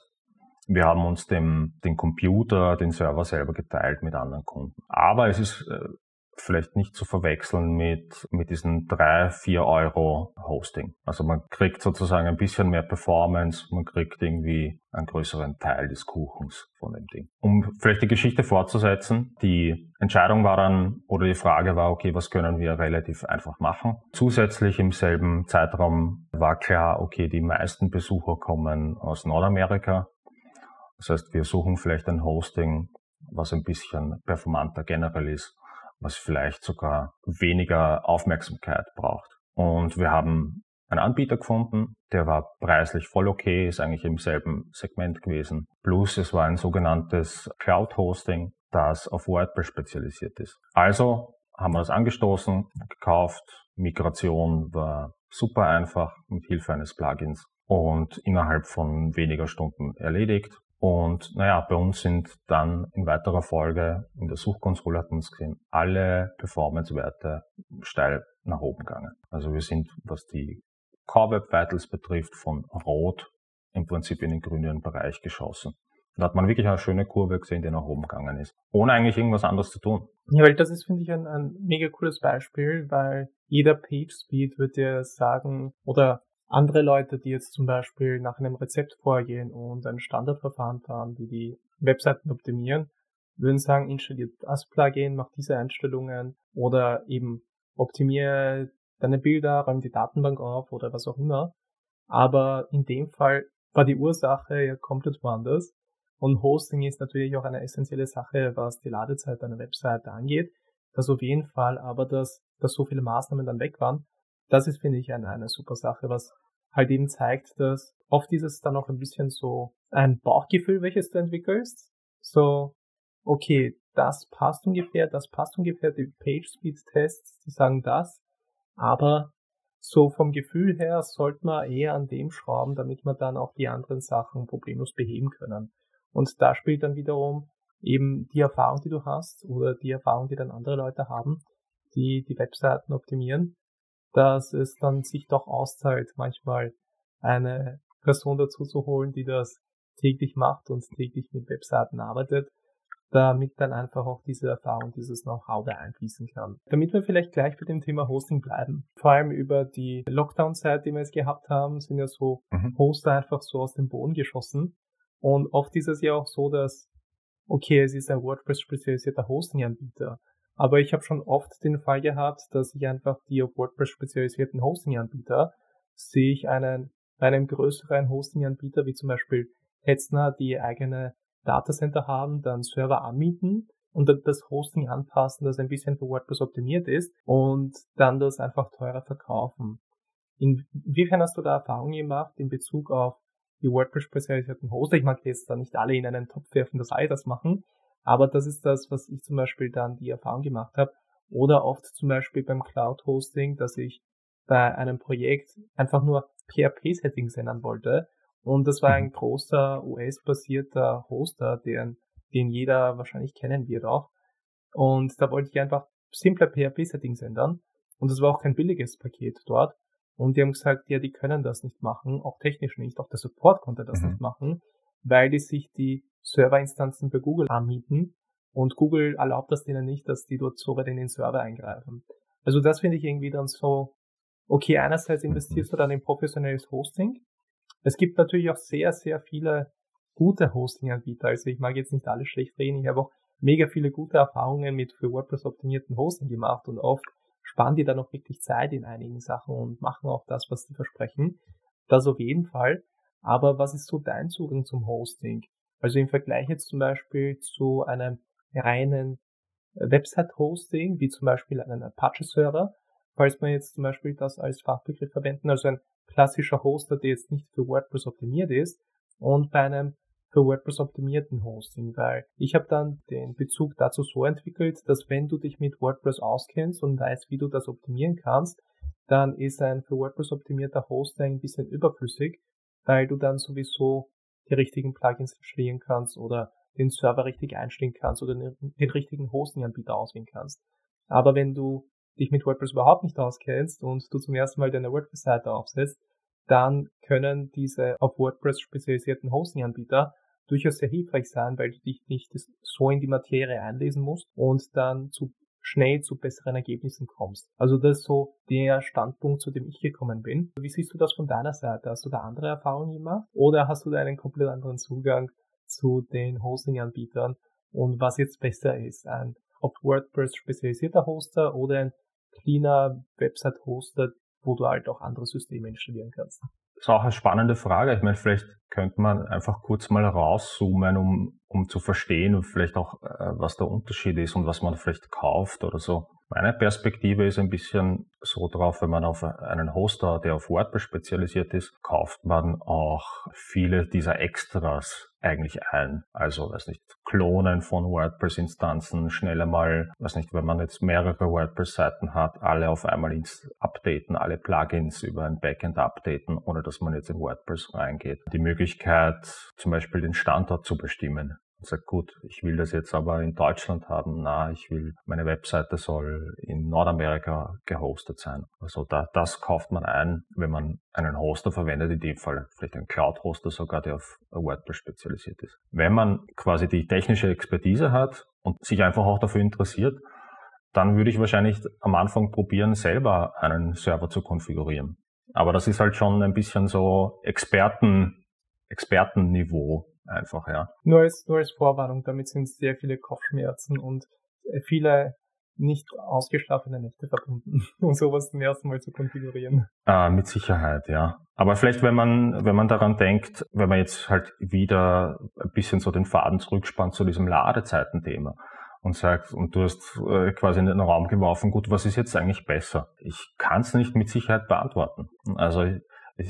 wir haben uns dem, den Computer, den Server selber geteilt mit anderen Kunden. Aber es ist äh, vielleicht nicht zu verwechseln mit, mit diesen drei, vier Euro Hosting. Also man kriegt sozusagen ein bisschen mehr Performance, man kriegt irgendwie einen größeren Teil des Kuchens von dem Ding. Um vielleicht die Geschichte fortzusetzen, die Entscheidung war dann, oder die Frage war, okay, was können wir relativ einfach machen? Zusätzlich im selben Zeitraum war klar, okay, die meisten Besucher kommen aus Nordamerika. Das heißt, wir suchen vielleicht ein Hosting, was ein bisschen performanter generell ist was vielleicht sogar weniger Aufmerksamkeit braucht. Und wir haben einen Anbieter gefunden, der war preislich voll okay, ist eigentlich im selben Segment gewesen. Plus es war ein sogenanntes Cloud Hosting, das auf WordPress spezialisiert ist. Also haben wir das angestoßen, gekauft. Migration war super einfach mit Hilfe eines Plugins und innerhalb von weniger Stunden erledigt. Und naja, bei uns sind dann in weiterer Folge, in der Suchkonsole hat man es gesehen, alle Performance-Werte steil nach oben gegangen. Also wir sind, was die Core Web Vitals betrifft, von rot im Prinzip in den grünen Bereich geschossen. Da hat man wirklich eine schöne Kurve gesehen, die nach oben gegangen ist. Ohne eigentlich irgendwas anderes zu tun.
Ja, weil das ist, finde ich, ein, ein mega cooles Beispiel, weil jeder PageSpeed wird dir sagen, oder andere Leute, die jetzt zum Beispiel nach einem Rezept vorgehen und ein Standardverfahren fahren, die die Webseiten optimieren, würden sagen, installiert das Plugin, mach diese Einstellungen oder eben optimiere deine Bilder, räum die Datenbank auf oder was auch immer. Aber in dem Fall war die Ursache ja komplett woanders. Und Hosting ist natürlich auch eine essentielle Sache, was die Ladezeit einer Webseite angeht. Das auf jeden Fall, aber dass, dass so viele Maßnahmen dann weg waren, das ist, finde ich, eine, eine super Sache, was halt eben zeigt, dass oft ist es dann auch ein bisschen so ein Bauchgefühl, welches du entwickelst. So, okay, das passt ungefähr, das passt ungefähr, die Page-Speed-Tests, die sagen das, aber so vom Gefühl her sollte man eher an dem schrauben, damit man dann auch die anderen Sachen problemlos beheben können. Und da spielt dann wiederum eben die Erfahrung, die du hast oder die Erfahrung, die dann andere Leute haben, die die Webseiten optimieren, dass es dann sich doch auszahlt, manchmal eine Person dazu zu holen, die das täglich macht und täglich mit Webseiten arbeitet damit dann einfach auch diese Erfahrung, dieses Know-how da einfließen kann. Damit wir vielleicht gleich bei dem Thema Hosting bleiben. Vor allem über die Lockdown-Zeit, die wir jetzt gehabt haben, sind ja so mhm. Hoster einfach so aus dem Boden geschossen. Und oft ist es ja auch so, dass, okay, es ist ein WordPress-spezialisierter Hosting-Anbieter. Aber ich habe schon oft den Fall gehabt, dass ich einfach die auf WordPress spezialisierten Hosting-Anbieter sehe ich einen, einem größeren Hosting-Anbieter, wie zum Beispiel Hetzner, die eigene Datacenter haben, dann Server anmieten und dann das Hosting anpassen, das ein bisschen für WordPress optimiert ist und dann das einfach teurer verkaufen. Inwiefern hast du da Erfahrungen gemacht in Bezug auf die WordPress-spezialisierten Hoster? Ich mag jetzt da nicht alle in einen Topf werfen, dass alle das machen, aber das ist das, was ich zum Beispiel dann die Erfahrung gemacht habe. Oder oft zum Beispiel beim Cloud-Hosting, dass ich bei einem Projekt einfach nur PHP-Settings ändern wollte und das war ein mhm. großer US-basierter Hoster, den, den jeder wahrscheinlich kennen wird auch. Und da wollte ich einfach simple PHP-Settings ändern. Und das war auch kein billiges Paket dort. Und die haben gesagt, ja, die können das nicht machen, auch technisch nicht, auch der Support konnte das mhm. nicht machen, weil die sich die Serverinstanzen bei Google anmieten und Google erlaubt das denen nicht, dass die dort so weit in den Server eingreifen. Also das finde ich irgendwie dann so, okay, einerseits investierst du dann in professionelles Hosting, es gibt natürlich auch sehr, sehr viele gute Hosting-Anbieter. Also ich mag jetzt nicht alles schlecht reden. Ich habe auch mega viele gute Erfahrungen mit für WordPress optimierten Hosting gemacht und oft spannen die dann auch wirklich Zeit in einigen Sachen und machen auch das, was sie versprechen. Das auf jeden Fall. Aber was ist so dein Zugang zum Hosting? Also im Vergleich jetzt zum Beispiel zu einem reinen Website-Hosting, wie zum Beispiel einen Apache-Server, falls man jetzt zum Beispiel das als Fachbegriff verwenden, also ein klassischer Hoster, der jetzt nicht für WordPress optimiert ist und bei einem für WordPress optimierten Hosting, weil ich habe dann den Bezug dazu so entwickelt, dass wenn du dich mit WordPress auskennst und weißt, wie du das optimieren kannst, dann ist ein für WordPress optimierter Hoster ein bisschen überflüssig, weil du dann sowieso die richtigen Plugins installieren kannst oder den Server richtig einstellen kannst oder den, den richtigen Hosting-Anbieter auswählen kannst. Aber wenn du dich mit WordPress überhaupt nicht auskennst und du zum ersten Mal deine WordPress-Seite aufsetzt, dann können diese auf WordPress spezialisierten Hosting-Anbieter durchaus sehr hilfreich sein, weil du dich nicht so in die Materie einlesen musst und dann zu schnell zu besseren Ergebnissen kommst. Also das ist so der Standpunkt, zu dem ich gekommen bin. Wie siehst du das von deiner Seite? Hast du da andere Erfahrungen gemacht oder hast du da einen komplett anderen Zugang zu den Hosting-Anbietern und was jetzt besser ist? Ein auf WordPress spezialisierter Hoster oder ein cleaner Website-Hoster, wo du halt auch andere Systeme installieren kannst.
Das ist auch eine spannende Frage. Ich meine, vielleicht könnte man einfach kurz mal rauszoomen, um, um zu verstehen und vielleicht auch, äh, was der Unterschied ist und was man vielleicht kauft oder so. Meine Perspektive ist ein bisschen so drauf, wenn man auf einen Hoster, der auf WordPress spezialisiert ist, kauft man auch viele dieser Extras eigentlich ein. Also, weiß nicht, Klonen von WordPress-Instanzen, schneller mal, weiß nicht, wenn man jetzt mehrere WordPress-Seiten hat, alle auf einmal ins updaten, alle Plugins über ein Backend updaten, ohne dass man jetzt in WordPress reingeht. Die Möglichkeit, zum Beispiel den Standort zu bestimmen und sagt, gut, ich will das jetzt aber in Deutschland haben, na, ich will, meine Webseite soll in Nordamerika gehostet sein. Also da, das kauft man ein, wenn man einen Hoster verwendet, in dem Fall vielleicht einen Cloud-Hoster sogar, der auf WordPress spezialisiert ist. Wenn man quasi die technische Expertise hat und sich einfach auch dafür interessiert, dann würde ich wahrscheinlich am Anfang probieren, selber einen Server zu konfigurieren. Aber das ist halt schon ein bisschen so Experten, Expertenniveau einfach, ja.
Nur als, nur als Vorwarnung, damit sind sehr viele Kopfschmerzen und äh, viele nicht ausgeschlafene Nächte verbunden, um sowas zum ersten Mal zu konfigurieren.
Ah, mit Sicherheit, ja. Aber vielleicht, wenn man, wenn man daran denkt, wenn man jetzt halt wieder ein bisschen so den Faden zurückspannt zu diesem Ladezeitenthema und sagt, und du hast äh, quasi in den Raum geworfen, gut, was ist jetzt eigentlich besser? Ich kann es nicht mit Sicherheit beantworten. Also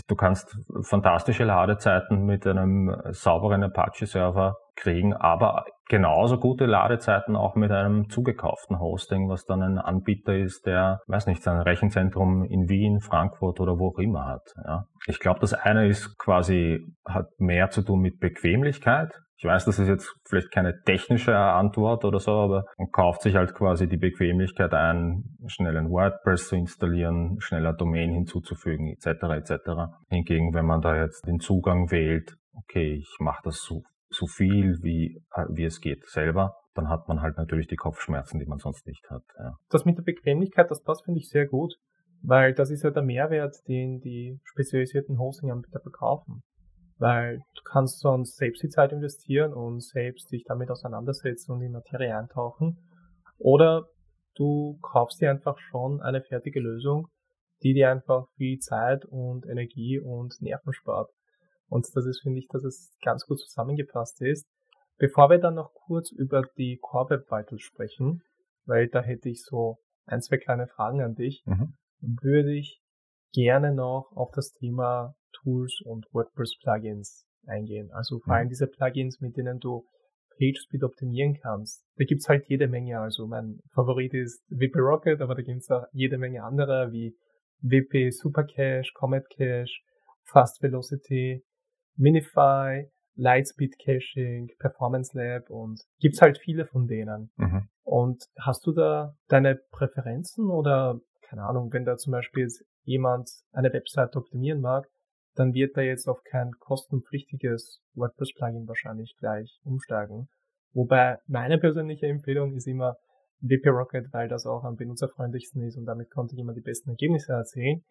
Du kannst fantastische Ladezeiten mit einem sauberen Apache-Server kriegen, aber genauso gute Ladezeiten auch mit einem zugekauften Hosting, was dann ein Anbieter ist, der, weiß nicht, sein Rechenzentrum in Wien, Frankfurt oder wo auch immer hat. Ja. Ich glaube, das eine ist quasi, hat mehr zu tun mit Bequemlichkeit ich weiß, das ist jetzt vielleicht keine technische Antwort oder so, aber man kauft sich halt quasi die Bequemlichkeit ein, schnell ein WordPress zu installieren, schneller Domain hinzuzufügen, etc. etc. Hingegen, wenn man da jetzt den Zugang wählt, okay, ich mache das so, so viel, wie, wie es geht selber, dann hat man halt natürlich die Kopfschmerzen, die man sonst nicht hat. Ja.
Das mit der Bequemlichkeit, das passt, finde ich, sehr gut, weil das ist ja der Mehrwert, den die spezialisierten Hosting-Anbieter verkaufen weil du kannst sonst selbst die Zeit investieren und selbst dich damit auseinandersetzen und in Materie eintauchen. Oder du kaufst dir einfach schon eine fertige Lösung, die dir einfach viel Zeit und Energie und Nerven spart. Und das ist, finde ich, dass es ganz gut zusammengefasst ist. Bevor wir dann noch kurz über die Core Web Vitals sprechen, weil da hätte ich so ein, zwei kleine Fragen an dich, mhm. würde ich gerne noch auf das Thema Tools und WordPress-Plugins eingehen. Also vor allem mhm. diese Plugins, mit denen du PageSpeed optimieren kannst. Da gibt's halt jede Menge. Also mein Favorit ist WP Rocket, aber da gibt's auch jede Menge andere wie WP Supercache, Comet Cache, Fast Velocity, Minify, Lightspeed Caching, Performance Lab und gibt's halt viele von denen. Mhm. Und hast du da deine Präferenzen oder keine Ahnung, wenn da zum Beispiel jemand eine Website optimieren mag, dann wird er jetzt auf kein kostenpflichtiges WordPress-Plugin wahrscheinlich gleich umsteigen. Wobei meine persönliche Empfehlung ist immer WP Rocket, weil das auch am benutzerfreundlichsten ist und damit konnte ich immer die besten Ergebnisse erzielen.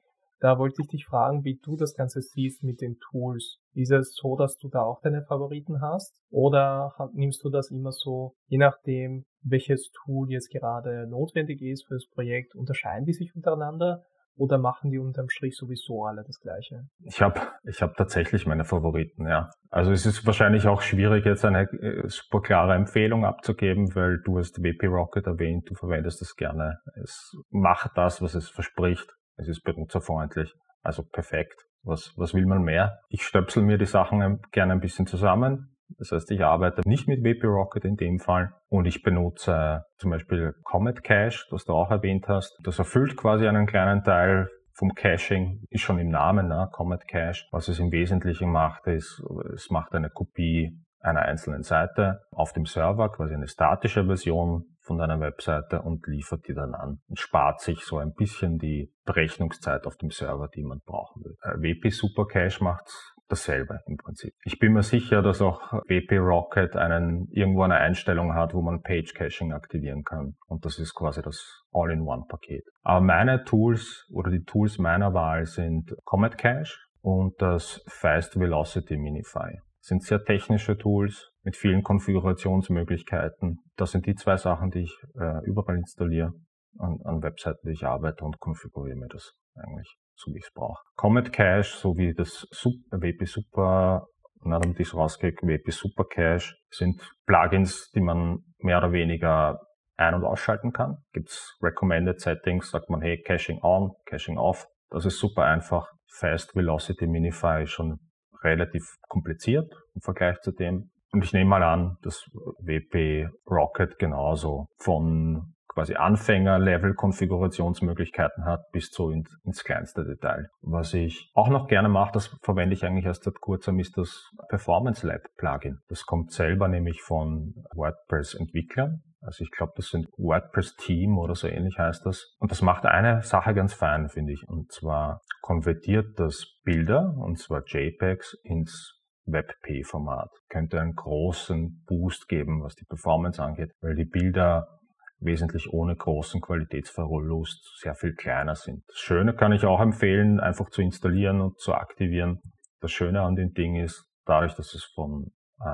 Da wollte ich dich fragen, wie du das Ganze siehst mit den Tools. Ist es so, dass du da auch deine Favoriten hast? Oder nimmst du das immer so, je nachdem, welches Tool jetzt gerade notwendig ist für das Projekt, unterscheiden die sich untereinander? Oder machen die unterm Strich sowieso alle das Gleiche?
Ich habe ich hab tatsächlich meine Favoriten, ja. Also es ist wahrscheinlich auch schwierig, jetzt eine äh, super klare Empfehlung abzugeben, weil du hast WP Rocket erwähnt, du verwendest es gerne. Es macht das, was es verspricht. Es ist benutzerfreundlich, also perfekt. Was, was will man mehr? Ich stöpsel mir die Sachen gerne ein bisschen zusammen. Das heißt, ich arbeite nicht mit WP Rocket in dem Fall und ich benutze zum Beispiel Comet Cache, das du auch erwähnt hast. Das erfüllt quasi einen kleinen Teil vom Caching, ist schon im Namen, ne? Comet Cache. Was es im Wesentlichen macht, ist, es macht eine Kopie einer einzelnen Seite auf dem Server, quasi eine statische Version von deiner Webseite und liefert die dann an und spart sich so ein bisschen die Berechnungszeit auf dem Server, die man brauchen will. Äh, WP Supercache macht dasselbe im Prinzip. Ich bin mir sicher, dass auch WP Rocket einen, irgendwo eine Einstellung hat, wo man Page Caching aktivieren kann. Und das ist quasi das All-in-One-Paket. Aber meine Tools oder die Tools meiner Wahl sind Comet Cache und das Fast Velocity Minify. Das sind sehr technische Tools mit vielen Konfigurationsmöglichkeiten. Das sind die zwei Sachen, die ich äh, überall installiere an, an Webseiten, die ich arbeite und konfiguriere mir das eigentlich so wie es brauche. Comet Cache sowie das WP Super, na, damit ich es rauskriege, WP Super Cache sind Plugins, die man mehr oder weniger ein- und ausschalten kann. Gibt's Recommended Settings, sagt man, hey, Caching on, Caching off. Das ist super einfach. Fast Velocity Minify ist schon relativ kompliziert im Vergleich zu dem. Und ich nehme mal an, dass WP Rocket genauso von quasi Anfänger-Level-Konfigurationsmöglichkeiten hat, bis zu in, ins kleinste Detail. Was ich auch noch gerne mache, das verwende ich eigentlich erst seit kurzem, ist das Performance Lab Plugin. Das kommt selber nämlich von WordPress-Entwicklern. Also ich glaube, das sind WordPress Team oder so ähnlich heißt das. Und das macht eine Sache ganz fein, finde ich. Und zwar konvertiert das Bilder, und zwar JPEGs, ins WebP-Format. Könnte einen großen Boost geben, was die Performance angeht, weil die Bilder wesentlich ohne großen Qualitätsverlust sehr viel kleiner sind. Das Schöne kann ich auch empfehlen, einfach zu installieren und zu aktivieren. Das Schöne an dem Ding ist, dadurch, dass es von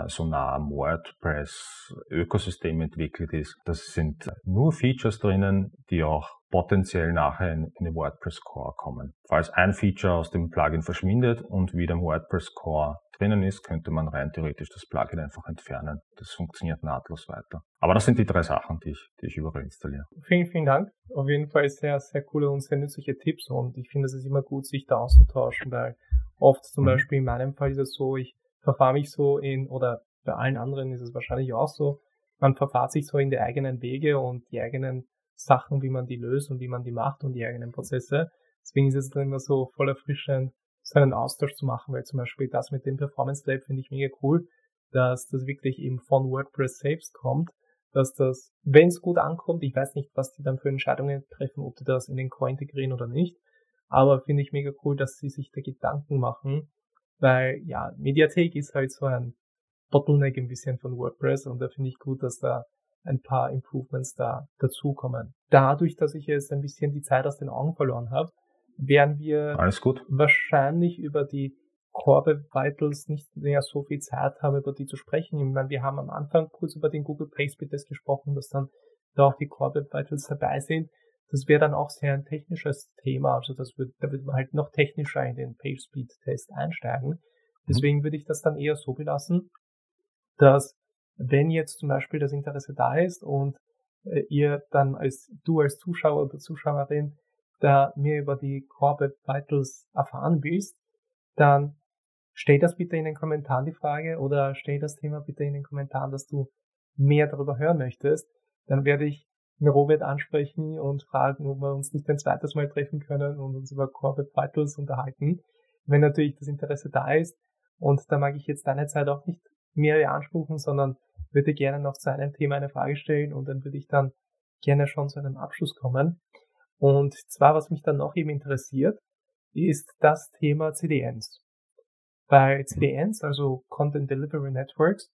so nah am WordPress-Ökosystem entwickelt ist, das sind nur Features drinnen, die auch potenziell nachher in, in den WordPress Core kommen. Falls ein Feature aus dem Plugin verschwindet und wieder im WordPress Core drinnen ist, könnte man rein theoretisch das Plugin einfach entfernen. Das funktioniert nahtlos weiter. Aber das sind die drei Sachen, die ich, die ich überall installiere.
Vielen, vielen Dank. Auf jeden Fall sehr, sehr coole und sehr nützliche Tipps und ich finde, es ist immer gut, sich da auszutauschen, weil oft zum mhm. Beispiel in meinem Fall ist es so, ich verfahre mich so in, oder bei allen anderen ist es wahrscheinlich auch so, man verfahrt sich so in die eigenen Wege und die eigenen Sachen, wie man die löst und wie man die macht und die eigenen Prozesse. Deswegen ist es dann immer so voll erfrischend, so einen Austausch zu machen, weil zum Beispiel das mit dem Performance Lab finde ich mega cool, dass das wirklich eben von WordPress selbst kommt, dass das, wenn es gut ankommt, ich weiß nicht, was die dann für Entscheidungen treffen, ob die das in den Core integrieren oder nicht, aber finde ich mega cool, dass sie sich da Gedanken machen, weil ja, Mediathek ist halt so ein Bottleneck ein bisschen von WordPress und da finde ich gut, dass da ein paar Improvements da dazukommen. Dadurch, dass ich jetzt ein bisschen die Zeit aus den Augen verloren habe, werden wir wahrscheinlich über die Core Vitals nicht mehr so viel Zeit haben, über die zu sprechen. Ich meine, wir haben am Anfang kurz über den Google PageSpeed Test gesprochen, dass dann da auch die Core Vitals dabei sind. Das wäre dann auch sehr ein technisches Thema, also das wird, da wird man halt noch technischer in den PageSpeed Test einsteigen. Mhm. Deswegen würde ich das dann eher so belassen, dass wenn jetzt zum Beispiel das Interesse da ist und äh, ihr dann als du als Zuschauer oder Zuschauerin da mehr über die Corporate Vitals erfahren willst, dann stell das bitte in den Kommentaren die Frage oder stell das Thema bitte in den Kommentaren, dass du mehr darüber hören möchtest. Dann werde ich Robert ansprechen und fragen, ob wir uns nicht ein zweites Mal treffen können und uns über Corporate Vitals unterhalten. Wenn natürlich das Interesse da ist und da mag ich jetzt deine Zeit auch nicht mehr beanspruchen, sondern würde gerne noch zu einem Thema eine Frage stellen und dann würde ich dann gerne schon zu einem Abschluss kommen. Und zwar, was mich dann noch eben interessiert, ist das Thema CDNs. Bei CDNs, also Content Delivery Networks,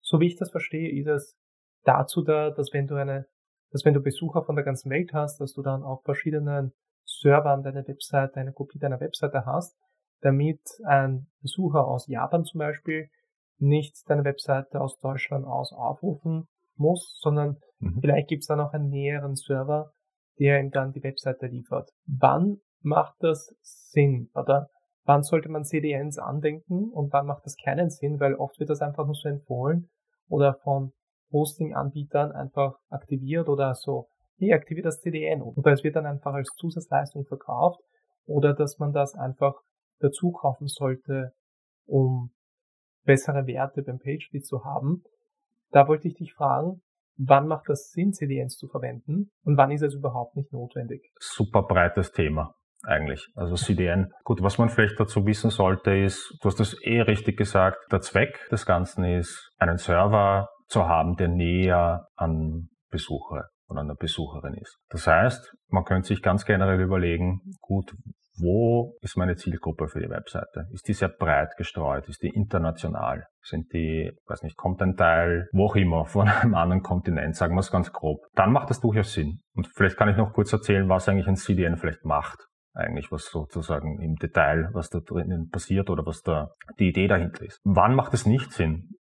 so wie ich das verstehe, ist es dazu da, dass wenn du eine, dass wenn du Besucher von der ganzen Welt hast, dass du dann auf verschiedenen Servern deine Webseite, eine Kopie deiner Webseite hast, damit ein Besucher aus Japan zum Beispiel nicht deine Webseite aus Deutschland aus aufrufen muss, sondern mhm. vielleicht gibt es dann auch einen näheren Server, der ihm dann die Webseite liefert. Wann macht das Sinn? Oder wann sollte man CDNs andenken und wann macht das keinen Sinn? Weil oft wird das einfach nur so empfohlen oder von Hosting-Anbietern einfach aktiviert oder so, hey, aktiviert das CDN. Oder es wird dann einfach als Zusatzleistung verkauft oder dass man das einfach dazu kaufen sollte, um bessere Werte beim PageSpeed zu haben. Da wollte ich dich fragen, wann macht das Sinn, CDNs zu verwenden und wann ist es überhaupt nicht notwendig?
Super breites Thema eigentlich. Also CDN. Gut, was man vielleicht dazu wissen sollte, ist, du hast das eh richtig gesagt, der Zweck des Ganzen ist, einen Server zu haben, der näher an Besucher oder an der Besucherin ist. Das heißt, man könnte sich ganz generell überlegen, gut, wo ist meine Zielgruppe für die Webseite? Ist die sehr breit gestreut? Ist die international? Sind die, weiß nicht, kommt ein Teil, wo auch immer, von einem anderen Kontinent, sagen wir es ganz grob. Dann macht das durchaus Sinn. Und vielleicht kann ich noch kurz erzählen, was eigentlich ein CDN vielleicht macht. Eigentlich, was sozusagen im Detail, was da drinnen passiert oder was da die Idee dahinter ist. Wann macht es nicht Sinn?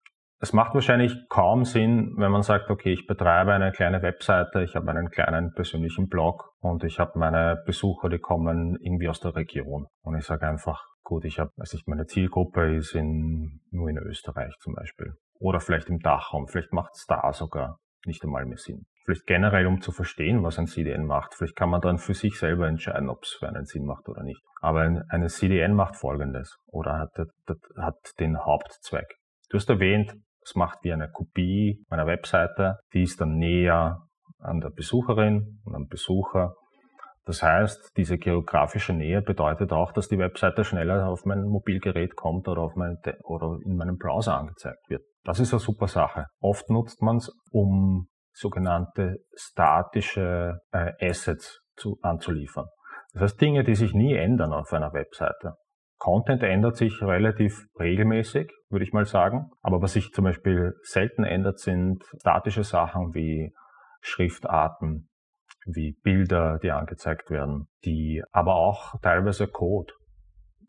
Es macht wahrscheinlich kaum Sinn, wenn man sagt, okay, ich betreibe eine kleine Webseite, ich habe einen kleinen persönlichen Blog und ich habe meine Besucher, die kommen irgendwie aus der Region. Und ich sage einfach, gut, ich habe, also ich, meine Zielgruppe ist in, nur in Österreich zum Beispiel. Oder vielleicht im Dachraum, vielleicht macht es da sogar nicht einmal mehr Sinn. Vielleicht generell, um zu verstehen, was ein CDN macht. Vielleicht kann man dann für sich selber entscheiden, ob es für einen Sinn macht oder nicht. Aber ein, eine CDN macht Folgendes oder hat, hat den Hauptzweck. Du hast erwähnt, es macht wie eine Kopie meiner Webseite, die ist dann näher an der Besucherin und am Besucher. Das heißt, diese geografische Nähe bedeutet auch, dass die Webseite schneller auf mein Mobilgerät kommt oder, auf mein, oder in meinem Browser angezeigt wird. Das ist eine super Sache. Oft nutzt man es, um sogenannte statische äh, Assets zu, anzuliefern. Das heißt Dinge, die sich nie ändern auf einer Webseite. Content ändert sich relativ regelmäßig, würde ich mal sagen. Aber was sich zum Beispiel selten ändert, sind statische Sachen wie Schriftarten, wie Bilder, die angezeigt werden, die aber auch teilweise Code,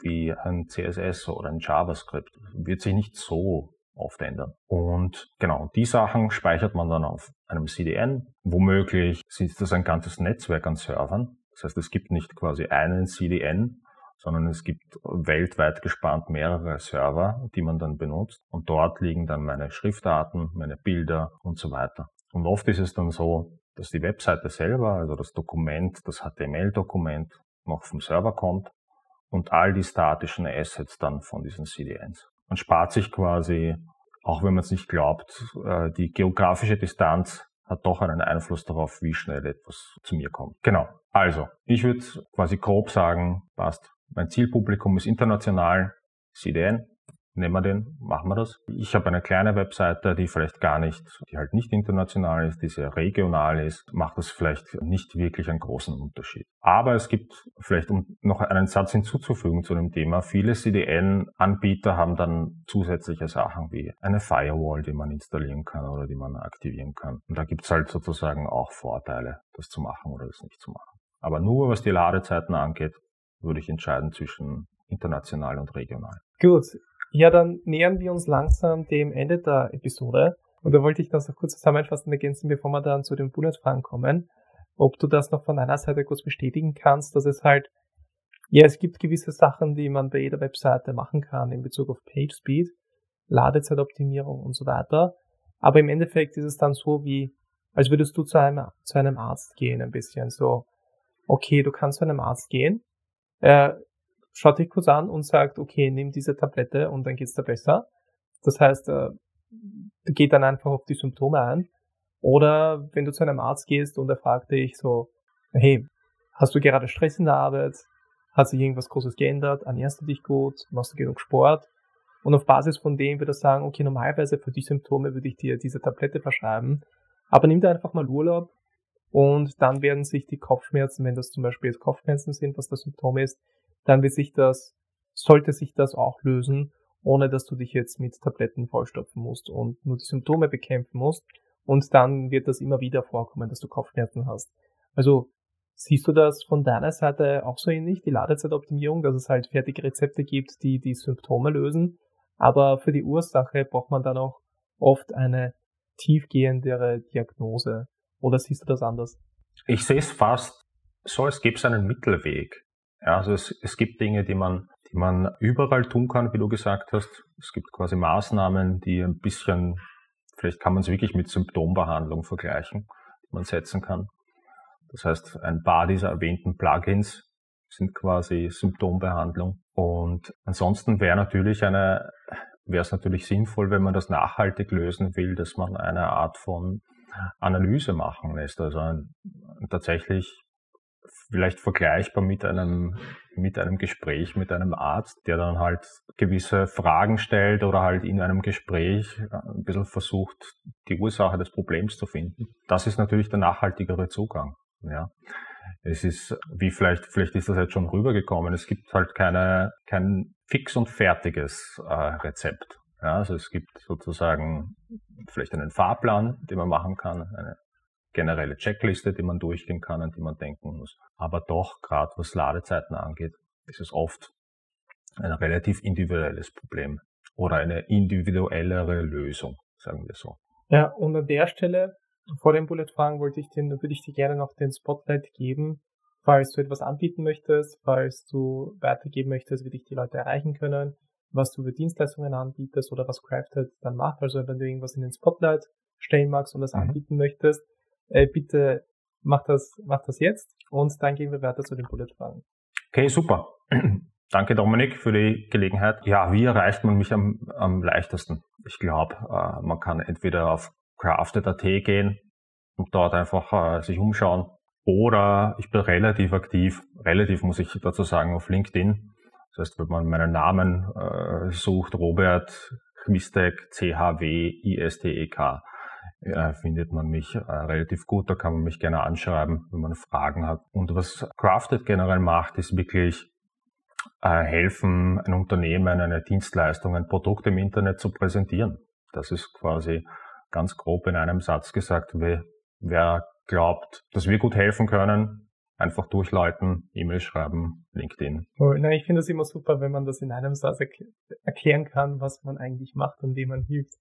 wie ein CSS oder ein JavaScript, wird sich nicht so oft ändern. Und genau, die Sachen speichert man dann auf einem CDN. Womöglich ist das ein ganzes Netzwerk an Servern. Das heißt, es gibt nicht quasi einen CDN, sondern es gibt weltweit gespannt mehrere Server, die man dann benutzt. Und dort liegen dann meine Schriftarten, meine Bilder und so weiter. Und oft ist es dann so, dass die Webseite selber, also das Dokument, das HTML-Dokument noch vom Server kommt und all die statischen Assets dann von diesen CDNs. Man spart sich quasi, auch wenn man es nicht glaubt, äh, die geografische Distanz hat doch einen Einfluss darauf, wie schnell etwas zu mir kommt. Genau. Also, ich würde quasi grob sagen, passt. Mein Zielpublikum ist international, CDN, nehmen wir den, machen wir das. Ich habe eine kleine Webseite, die vielleicht gar nicht, die halt nicht international ist, die sehr regional ist, macht das vielleicht nicht wirklich einen großen Unterschied. Aber es gibt vielleicht, um noch einen Satz hinzuzufügen zu dem Thema, viele CDN-Anbieter haben dann zusätzliche Sachen wie eine Firewall, die man installieren kann oder die man aktivieren kann. Und da gibt es halt sozusagen auch Vorteile, das zu machen oder das nicht zu machen. Aber nur was die Ladezeiten angeht, würde ich entscheiden zwischen international und regional.
Gut, ja, dann nähern wir uns langsam dem Ende der Episode. Und da wollte ich das noch kurz zusammenfassen ergänzen, bevor wir dann zu den Bullet-Fragen kommen. Ob du das noch von deiner Seite kurz bestätigen kannst, dass es halt, ja, es gibt gewisse Sachen, die man bei jeder Webseite machen kann in Bezug auf Page Speed, Ladezeitoptimierung und so weiter. Aber im Endeffekt ist es dann so wie, als würdest du zu einem, zu einem Arzt gehen ein bisschen. So, okay, du kannst zu einem Arzt gehen, er schaut dich kurz an und sagt, okay, nimm diese Tablette und dann geht's dir besser. Das heißt, äh, geht dann einfach auf die Symptome ein. Oder wenn du zu einem Arzt gehst und er fragt dich so, hey, hast du gerade Stress in der Arbeit? Hat sich irgendwas Großes geändert? Ernährst du dich gut? Machst du genug Sport? Und auf Basis von dem würde er sagen, okay, normalerweise für die Symptome würde ich dir diese Tablette verschreiben. Aber nimm dir einfach mal Urlaub und dann werden sich die Kopfschmerzen, wenn das zum Beispiel jetzt Kopfschmerzen sind, was das Symptom ist, dann wird sich das, sollte sich das auch lösen, ohne dass du dich jetzt mit Tabletten vollstopfen musst und nur die Symptome bekämpfen musst. Und dann wird das immer wieder vorkommen, dass du Kopfschmerzen hast. Also siehst du das von deiner Seite auch so ähnlich, die Ladezeitoptimierung, dass es halt fertige Rezepte gibt, die die Symptome lösen. Aber für die Ursache braucht man dann auch oft eine tiefgehendere Diagnose. Oder siehst du das anders?
Ich sehe es fast so, es gibt einen Mittelweg. Ja, also es, es gibt Dinge, die man, die man überall tun kann, wie du gesagt hast. Es gibt quasi Maßnahmen, die ein bisschen, vielleicht kann man es wirklich mit Symptombehandlung vergleichen, die man setzen kann. Das heißt, ein paar dieser erwähnten Plugins sind quasi Symptombehandlung. Und ansonsten wäre natürlich eine, wäre es natürlich sinnvoll, wenn man das nachhaltig lösen will, dass man eine Art von Analyse machen lässt. Also tatsächlich vielleicht vergleichbar mit einem, mit einem Gespräch mit einem Arzt, der dann halt gewisse Fragen stellt oder halt in einem Gespräch äh, ein bisschen versucht, die Ursache des Problems zu finden. Das ist natürlich der nachhaltigere Zugang. Ja. Es ist, wie vielleicht, vielleicht ist das jetzt schon rübergekommen, es gibt halt keine, kein fix und fertiges äh, Rezept. Ja, also es gibt sozusagen vielleicht einen Fahrplan, den man machen kann, eine generelle Checkliste, die man durchgehen kann, an die man denken muss. Aber doch, gerade was Ladezeiten angeht, ist es oft ein relativ individuelles Problem oder eine individuellere Lösung, sagen wir so.
Ja, und an der Stelle, vor dem Bullet-Fragen wollte ich dir, würde ich dir gerne noch den Spotlight geben, falls du etwas anbieten möchtest, falls du weitergeben möchtest, wie dich die Leute erreichen können, was du für Dienstleistungen anbietest oder was Crafted dann macht. Also wenn du irgendwas in den Spotlight stellen magst und das mhm. anbieten möchtest, äh, bitte mach das, mach das jetzt und dann gehen wir weiter zu den Bullet-Fragen.
Okay, super. Danke Dominik für die Gelegenheit. Ja, wie erreicht man mich am, am leichtesten? Ich glaube, äh, man kann entweder auf crafted.at gehen und dort einfach äh, sich umschauen. Oder ich bin relativ aktiv, relativ muss ich dazu sagen, auf LinkedIn. Das heißt, wenn man meinen Namen äh, sucht, Robert Chwistek, C-H-W-I-S-T-E-K, äh, findet man mich äh, relativ gut. Da kann man mich gerne anschreiben, wenn man Fragen hat. Und was Crafted generell macht, ist wirklich äh, helfen, ein Unternehmen, eine Dienstleistung, ein Produkt im Internet zu präsentieren. Das ist quasi ganz grob in einem Satz gesagt, wer, wer glaubt, dass wir gut helfen können, einfach durchleiten, E-Mail schreiben, LinkedIn.
Oh, na, ich finde es immer super, wenn man das in einem Satz erkl erklären kann, was man eigentlich macht und wie man hilft.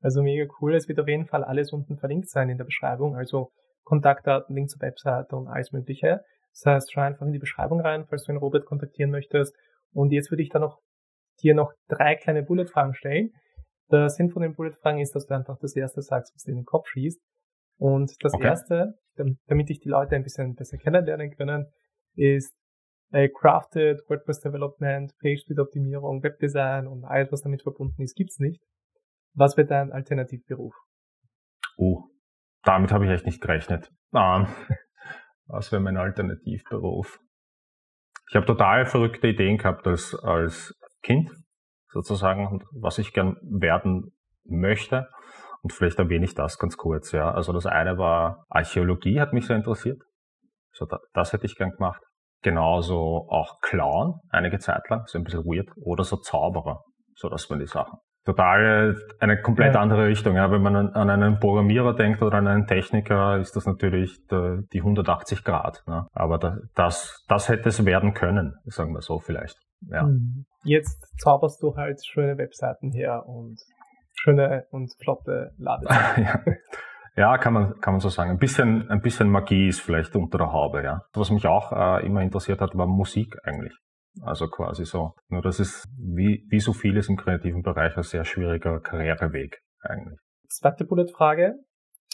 Also mega cool. Es wird auf jeden Fall alles unten verlinkt sein in der Beschreibung. Also Kontaktdaten, Link zur Webseite und alles Mögliche. Das heißt, schau einfach in die Beschreibung rein, falls du den Robert kontaktieren möchtest. Und jetzt würde ich dann noch dir noch drei kleine Bullet-Fragen stellen. Der Sinn von den Bullet-Fragen ist, dass du einfach das erste sagst, was dir in den Kopf schießt. Und das okay. erste, damit ich die Leute ein bisschen besser kennenlernen können, ist äh, Crafted, WordPress Development, Page-Speed-Optimierung, Webdesign und alles, was damit verbunden ist, gibt's nicht. Was wird dein Alternativberuf?
Oh, damit habe ich echt nicht gerechnet. Ah, was wäre mein Alternativberuf? Ich habe total verrückte Ideen gehabt als, als Kind, sozusagen, was ich gern werden möchte. Und vielleicht erwähne ich das ganz kurz, ja. Also das eine war Archäologie, hat mich sehr interessiert. So, das, das hätte ich gern gemacht. Genauso auch Clown, einige Zeit lang, so ein bisschen weird. Oder so Zauberer. So, das waren die Sachen total eine komplett ja. andere Richtung. Ja, wenn man an einen Programmierer denkt oder an einen Techniker, ist das natürlich die 180 Grad. Ne? Aber das, das hätte es werden können, sagen wir so vielleicht. Ja. Mhm.
Jetzt zauberst du halt schöne Webseiten her und schöne und flotte Ladezeiten.
ja. ja, kann man, kann man so sagen. Ein bisschen, ein bisschen Magie ist vielleicht unter der Haube, ja. Was mich auch äh, immer interessiert hat, war Musik eigentlich. Also quasi so. Nur das ist wie, wie so vieles im kreativen Bereich ein sehr schwieriger Karriereweg eigentlich.
Zweite Bullet-Frage.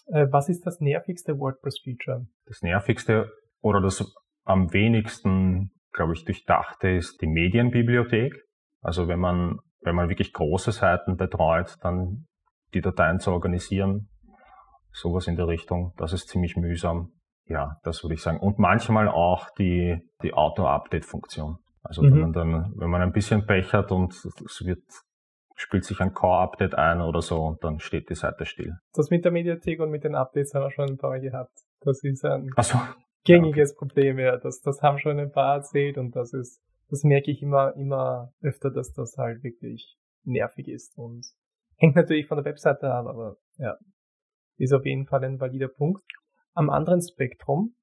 Äh, was ist das nervigste WordPress-Feature?
Das nervigste oder das am wenigsten, glaube ich, durchdachte ist die Medienbibliothek. Also wenn man, wenn man wirklich große Seiten betreut, dann die Dateien zu organisieren, sowas in der Richtung, das ist ziemlich mühsam. Ja, das würde ich sagen. Und manchmal auch die, die Auto-Update-Funktion. Also mhm. wenn man dann, wenn man ein bisschen Pech hat und es wird, spielt sich ein Core-Update ein oder so und dann steht die Seite still.
Das mit der Mediathek und mit den Updates haben wir schon ein paar Mal gehabt. Das ist ein so. gängiges ja, okay. Problem, ja. Das, das haben schon ein paar erzählt und das ist, das merke ich immer, immer öfter, dass das halt wirklich nervig ist und hängt natürlich von der Webseite ab, aber ja, ist auf jeden Fall ein valider Punkt. Am anderen Spektrum,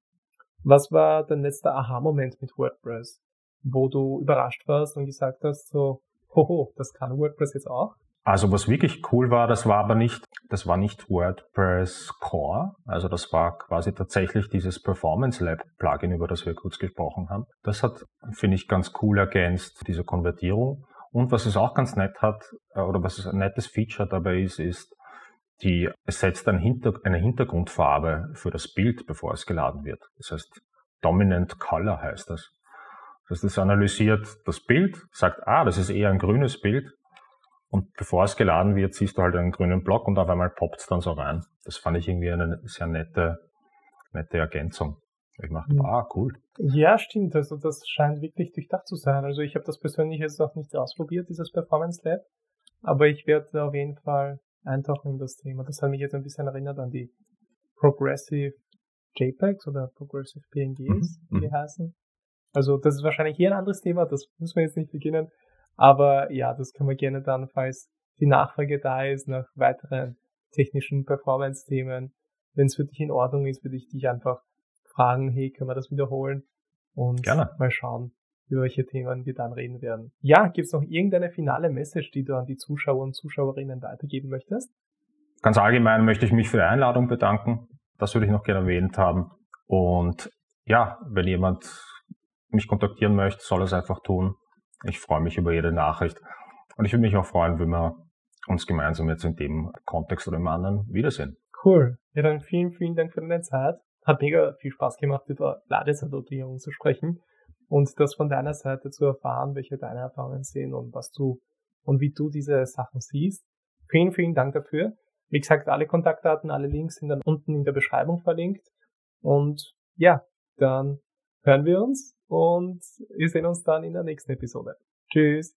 was war dein letzter Aha-Moment mit WordPress? wo du überrascht warst und gesagt hast, so, hoho, das kann WordPress jetzt auch?
Also was wirklich cool war, das war aber nicht, das war nicht WordPress Core, also das war quasi tatsächlich dieses Performance Lab Plugin, über das wir kurz gesprochen haben. Das hat, finde ich, ganz cool ergänzt, diese Konvertierung. Und was es auch ganz nett hat, äh, oder was ein nettes Feature dabei ist, ist, die, es setzt eine Hintergrundfarbe für das Bild, bevor es geladen wird. Das heißt, Dominant Color heißt das. Das heißt, es analysiert das Bild, sagt, ah, das ist eher ein grünes Bild. Und bevor es geladen wird, siehst du halt einen grünen Block und auf einmal poppt es dann so rein. Das fand ich irgendwie eine sehr nette, nette Ergänzung. Ich dachte, mhm. ah, cool.
Ja, stimmt. Also das scheint wirklich durchdacht zu sein. Also ich habe das persönlich jetzt noch nicht ausprobiert, dieses Performance Lab. Aber ich werde auf jeden Fall eintauchen in das Thema. Das hat mich jetzt ein bisschen erinnert an die Progressive JPEGs oder Progressive PNGs, mhm. wie die mhm. heißen. Also das ist wahrscheinlich hier ein anderes Thema, das müssen wir jetzt nicht beginnen. Aber ja, das können wir gerne dann, falls die Nachfrage da ist, nach weiteren technischen Performance-Themen. Wenn es für dich in Ordnung ist, würde ich dich einfach fragen, hey, können wir das wiederholen? Und gerne. mal schauen, über welche Themen wir dann reden werden. Ja, gibt es noch irgendeine finale Message, die du an die Zuschauer und Zuschauerinnen weitergeben möchtest?
Ganz allgemein möchte ich mich für die Einladung bedanken. Das würde ich noch gerne erwähnt haben. Und ja, wenn jemand mich kontaktieren möchte, soll es einfach tun. Ich freue mich über jede Nachricht. Und ich würde mich auch freuen, wenn wir uns gemeinsam jetzt in dem Kontext oder im anderen wiedersehen.
Cool. Ja, dann vielen, vielen Dank für deine Zeit. Hat mega viel Spaß gemacht, über Ladezeitoptimierung zu sprechen und das von deiner Seite zu erfahren, welche deine Erfahrungen sind und was du und wie du diese Sachen siehst. Vielen, vielen Dank dafür. Wie gesagt, alle Kontaktdaten, alle Links sind dann unten in der Beschreibung verlinkt. Und ja, dann hören wir uns und wir sehen uns dann in der nächsten Episode. Tschüss.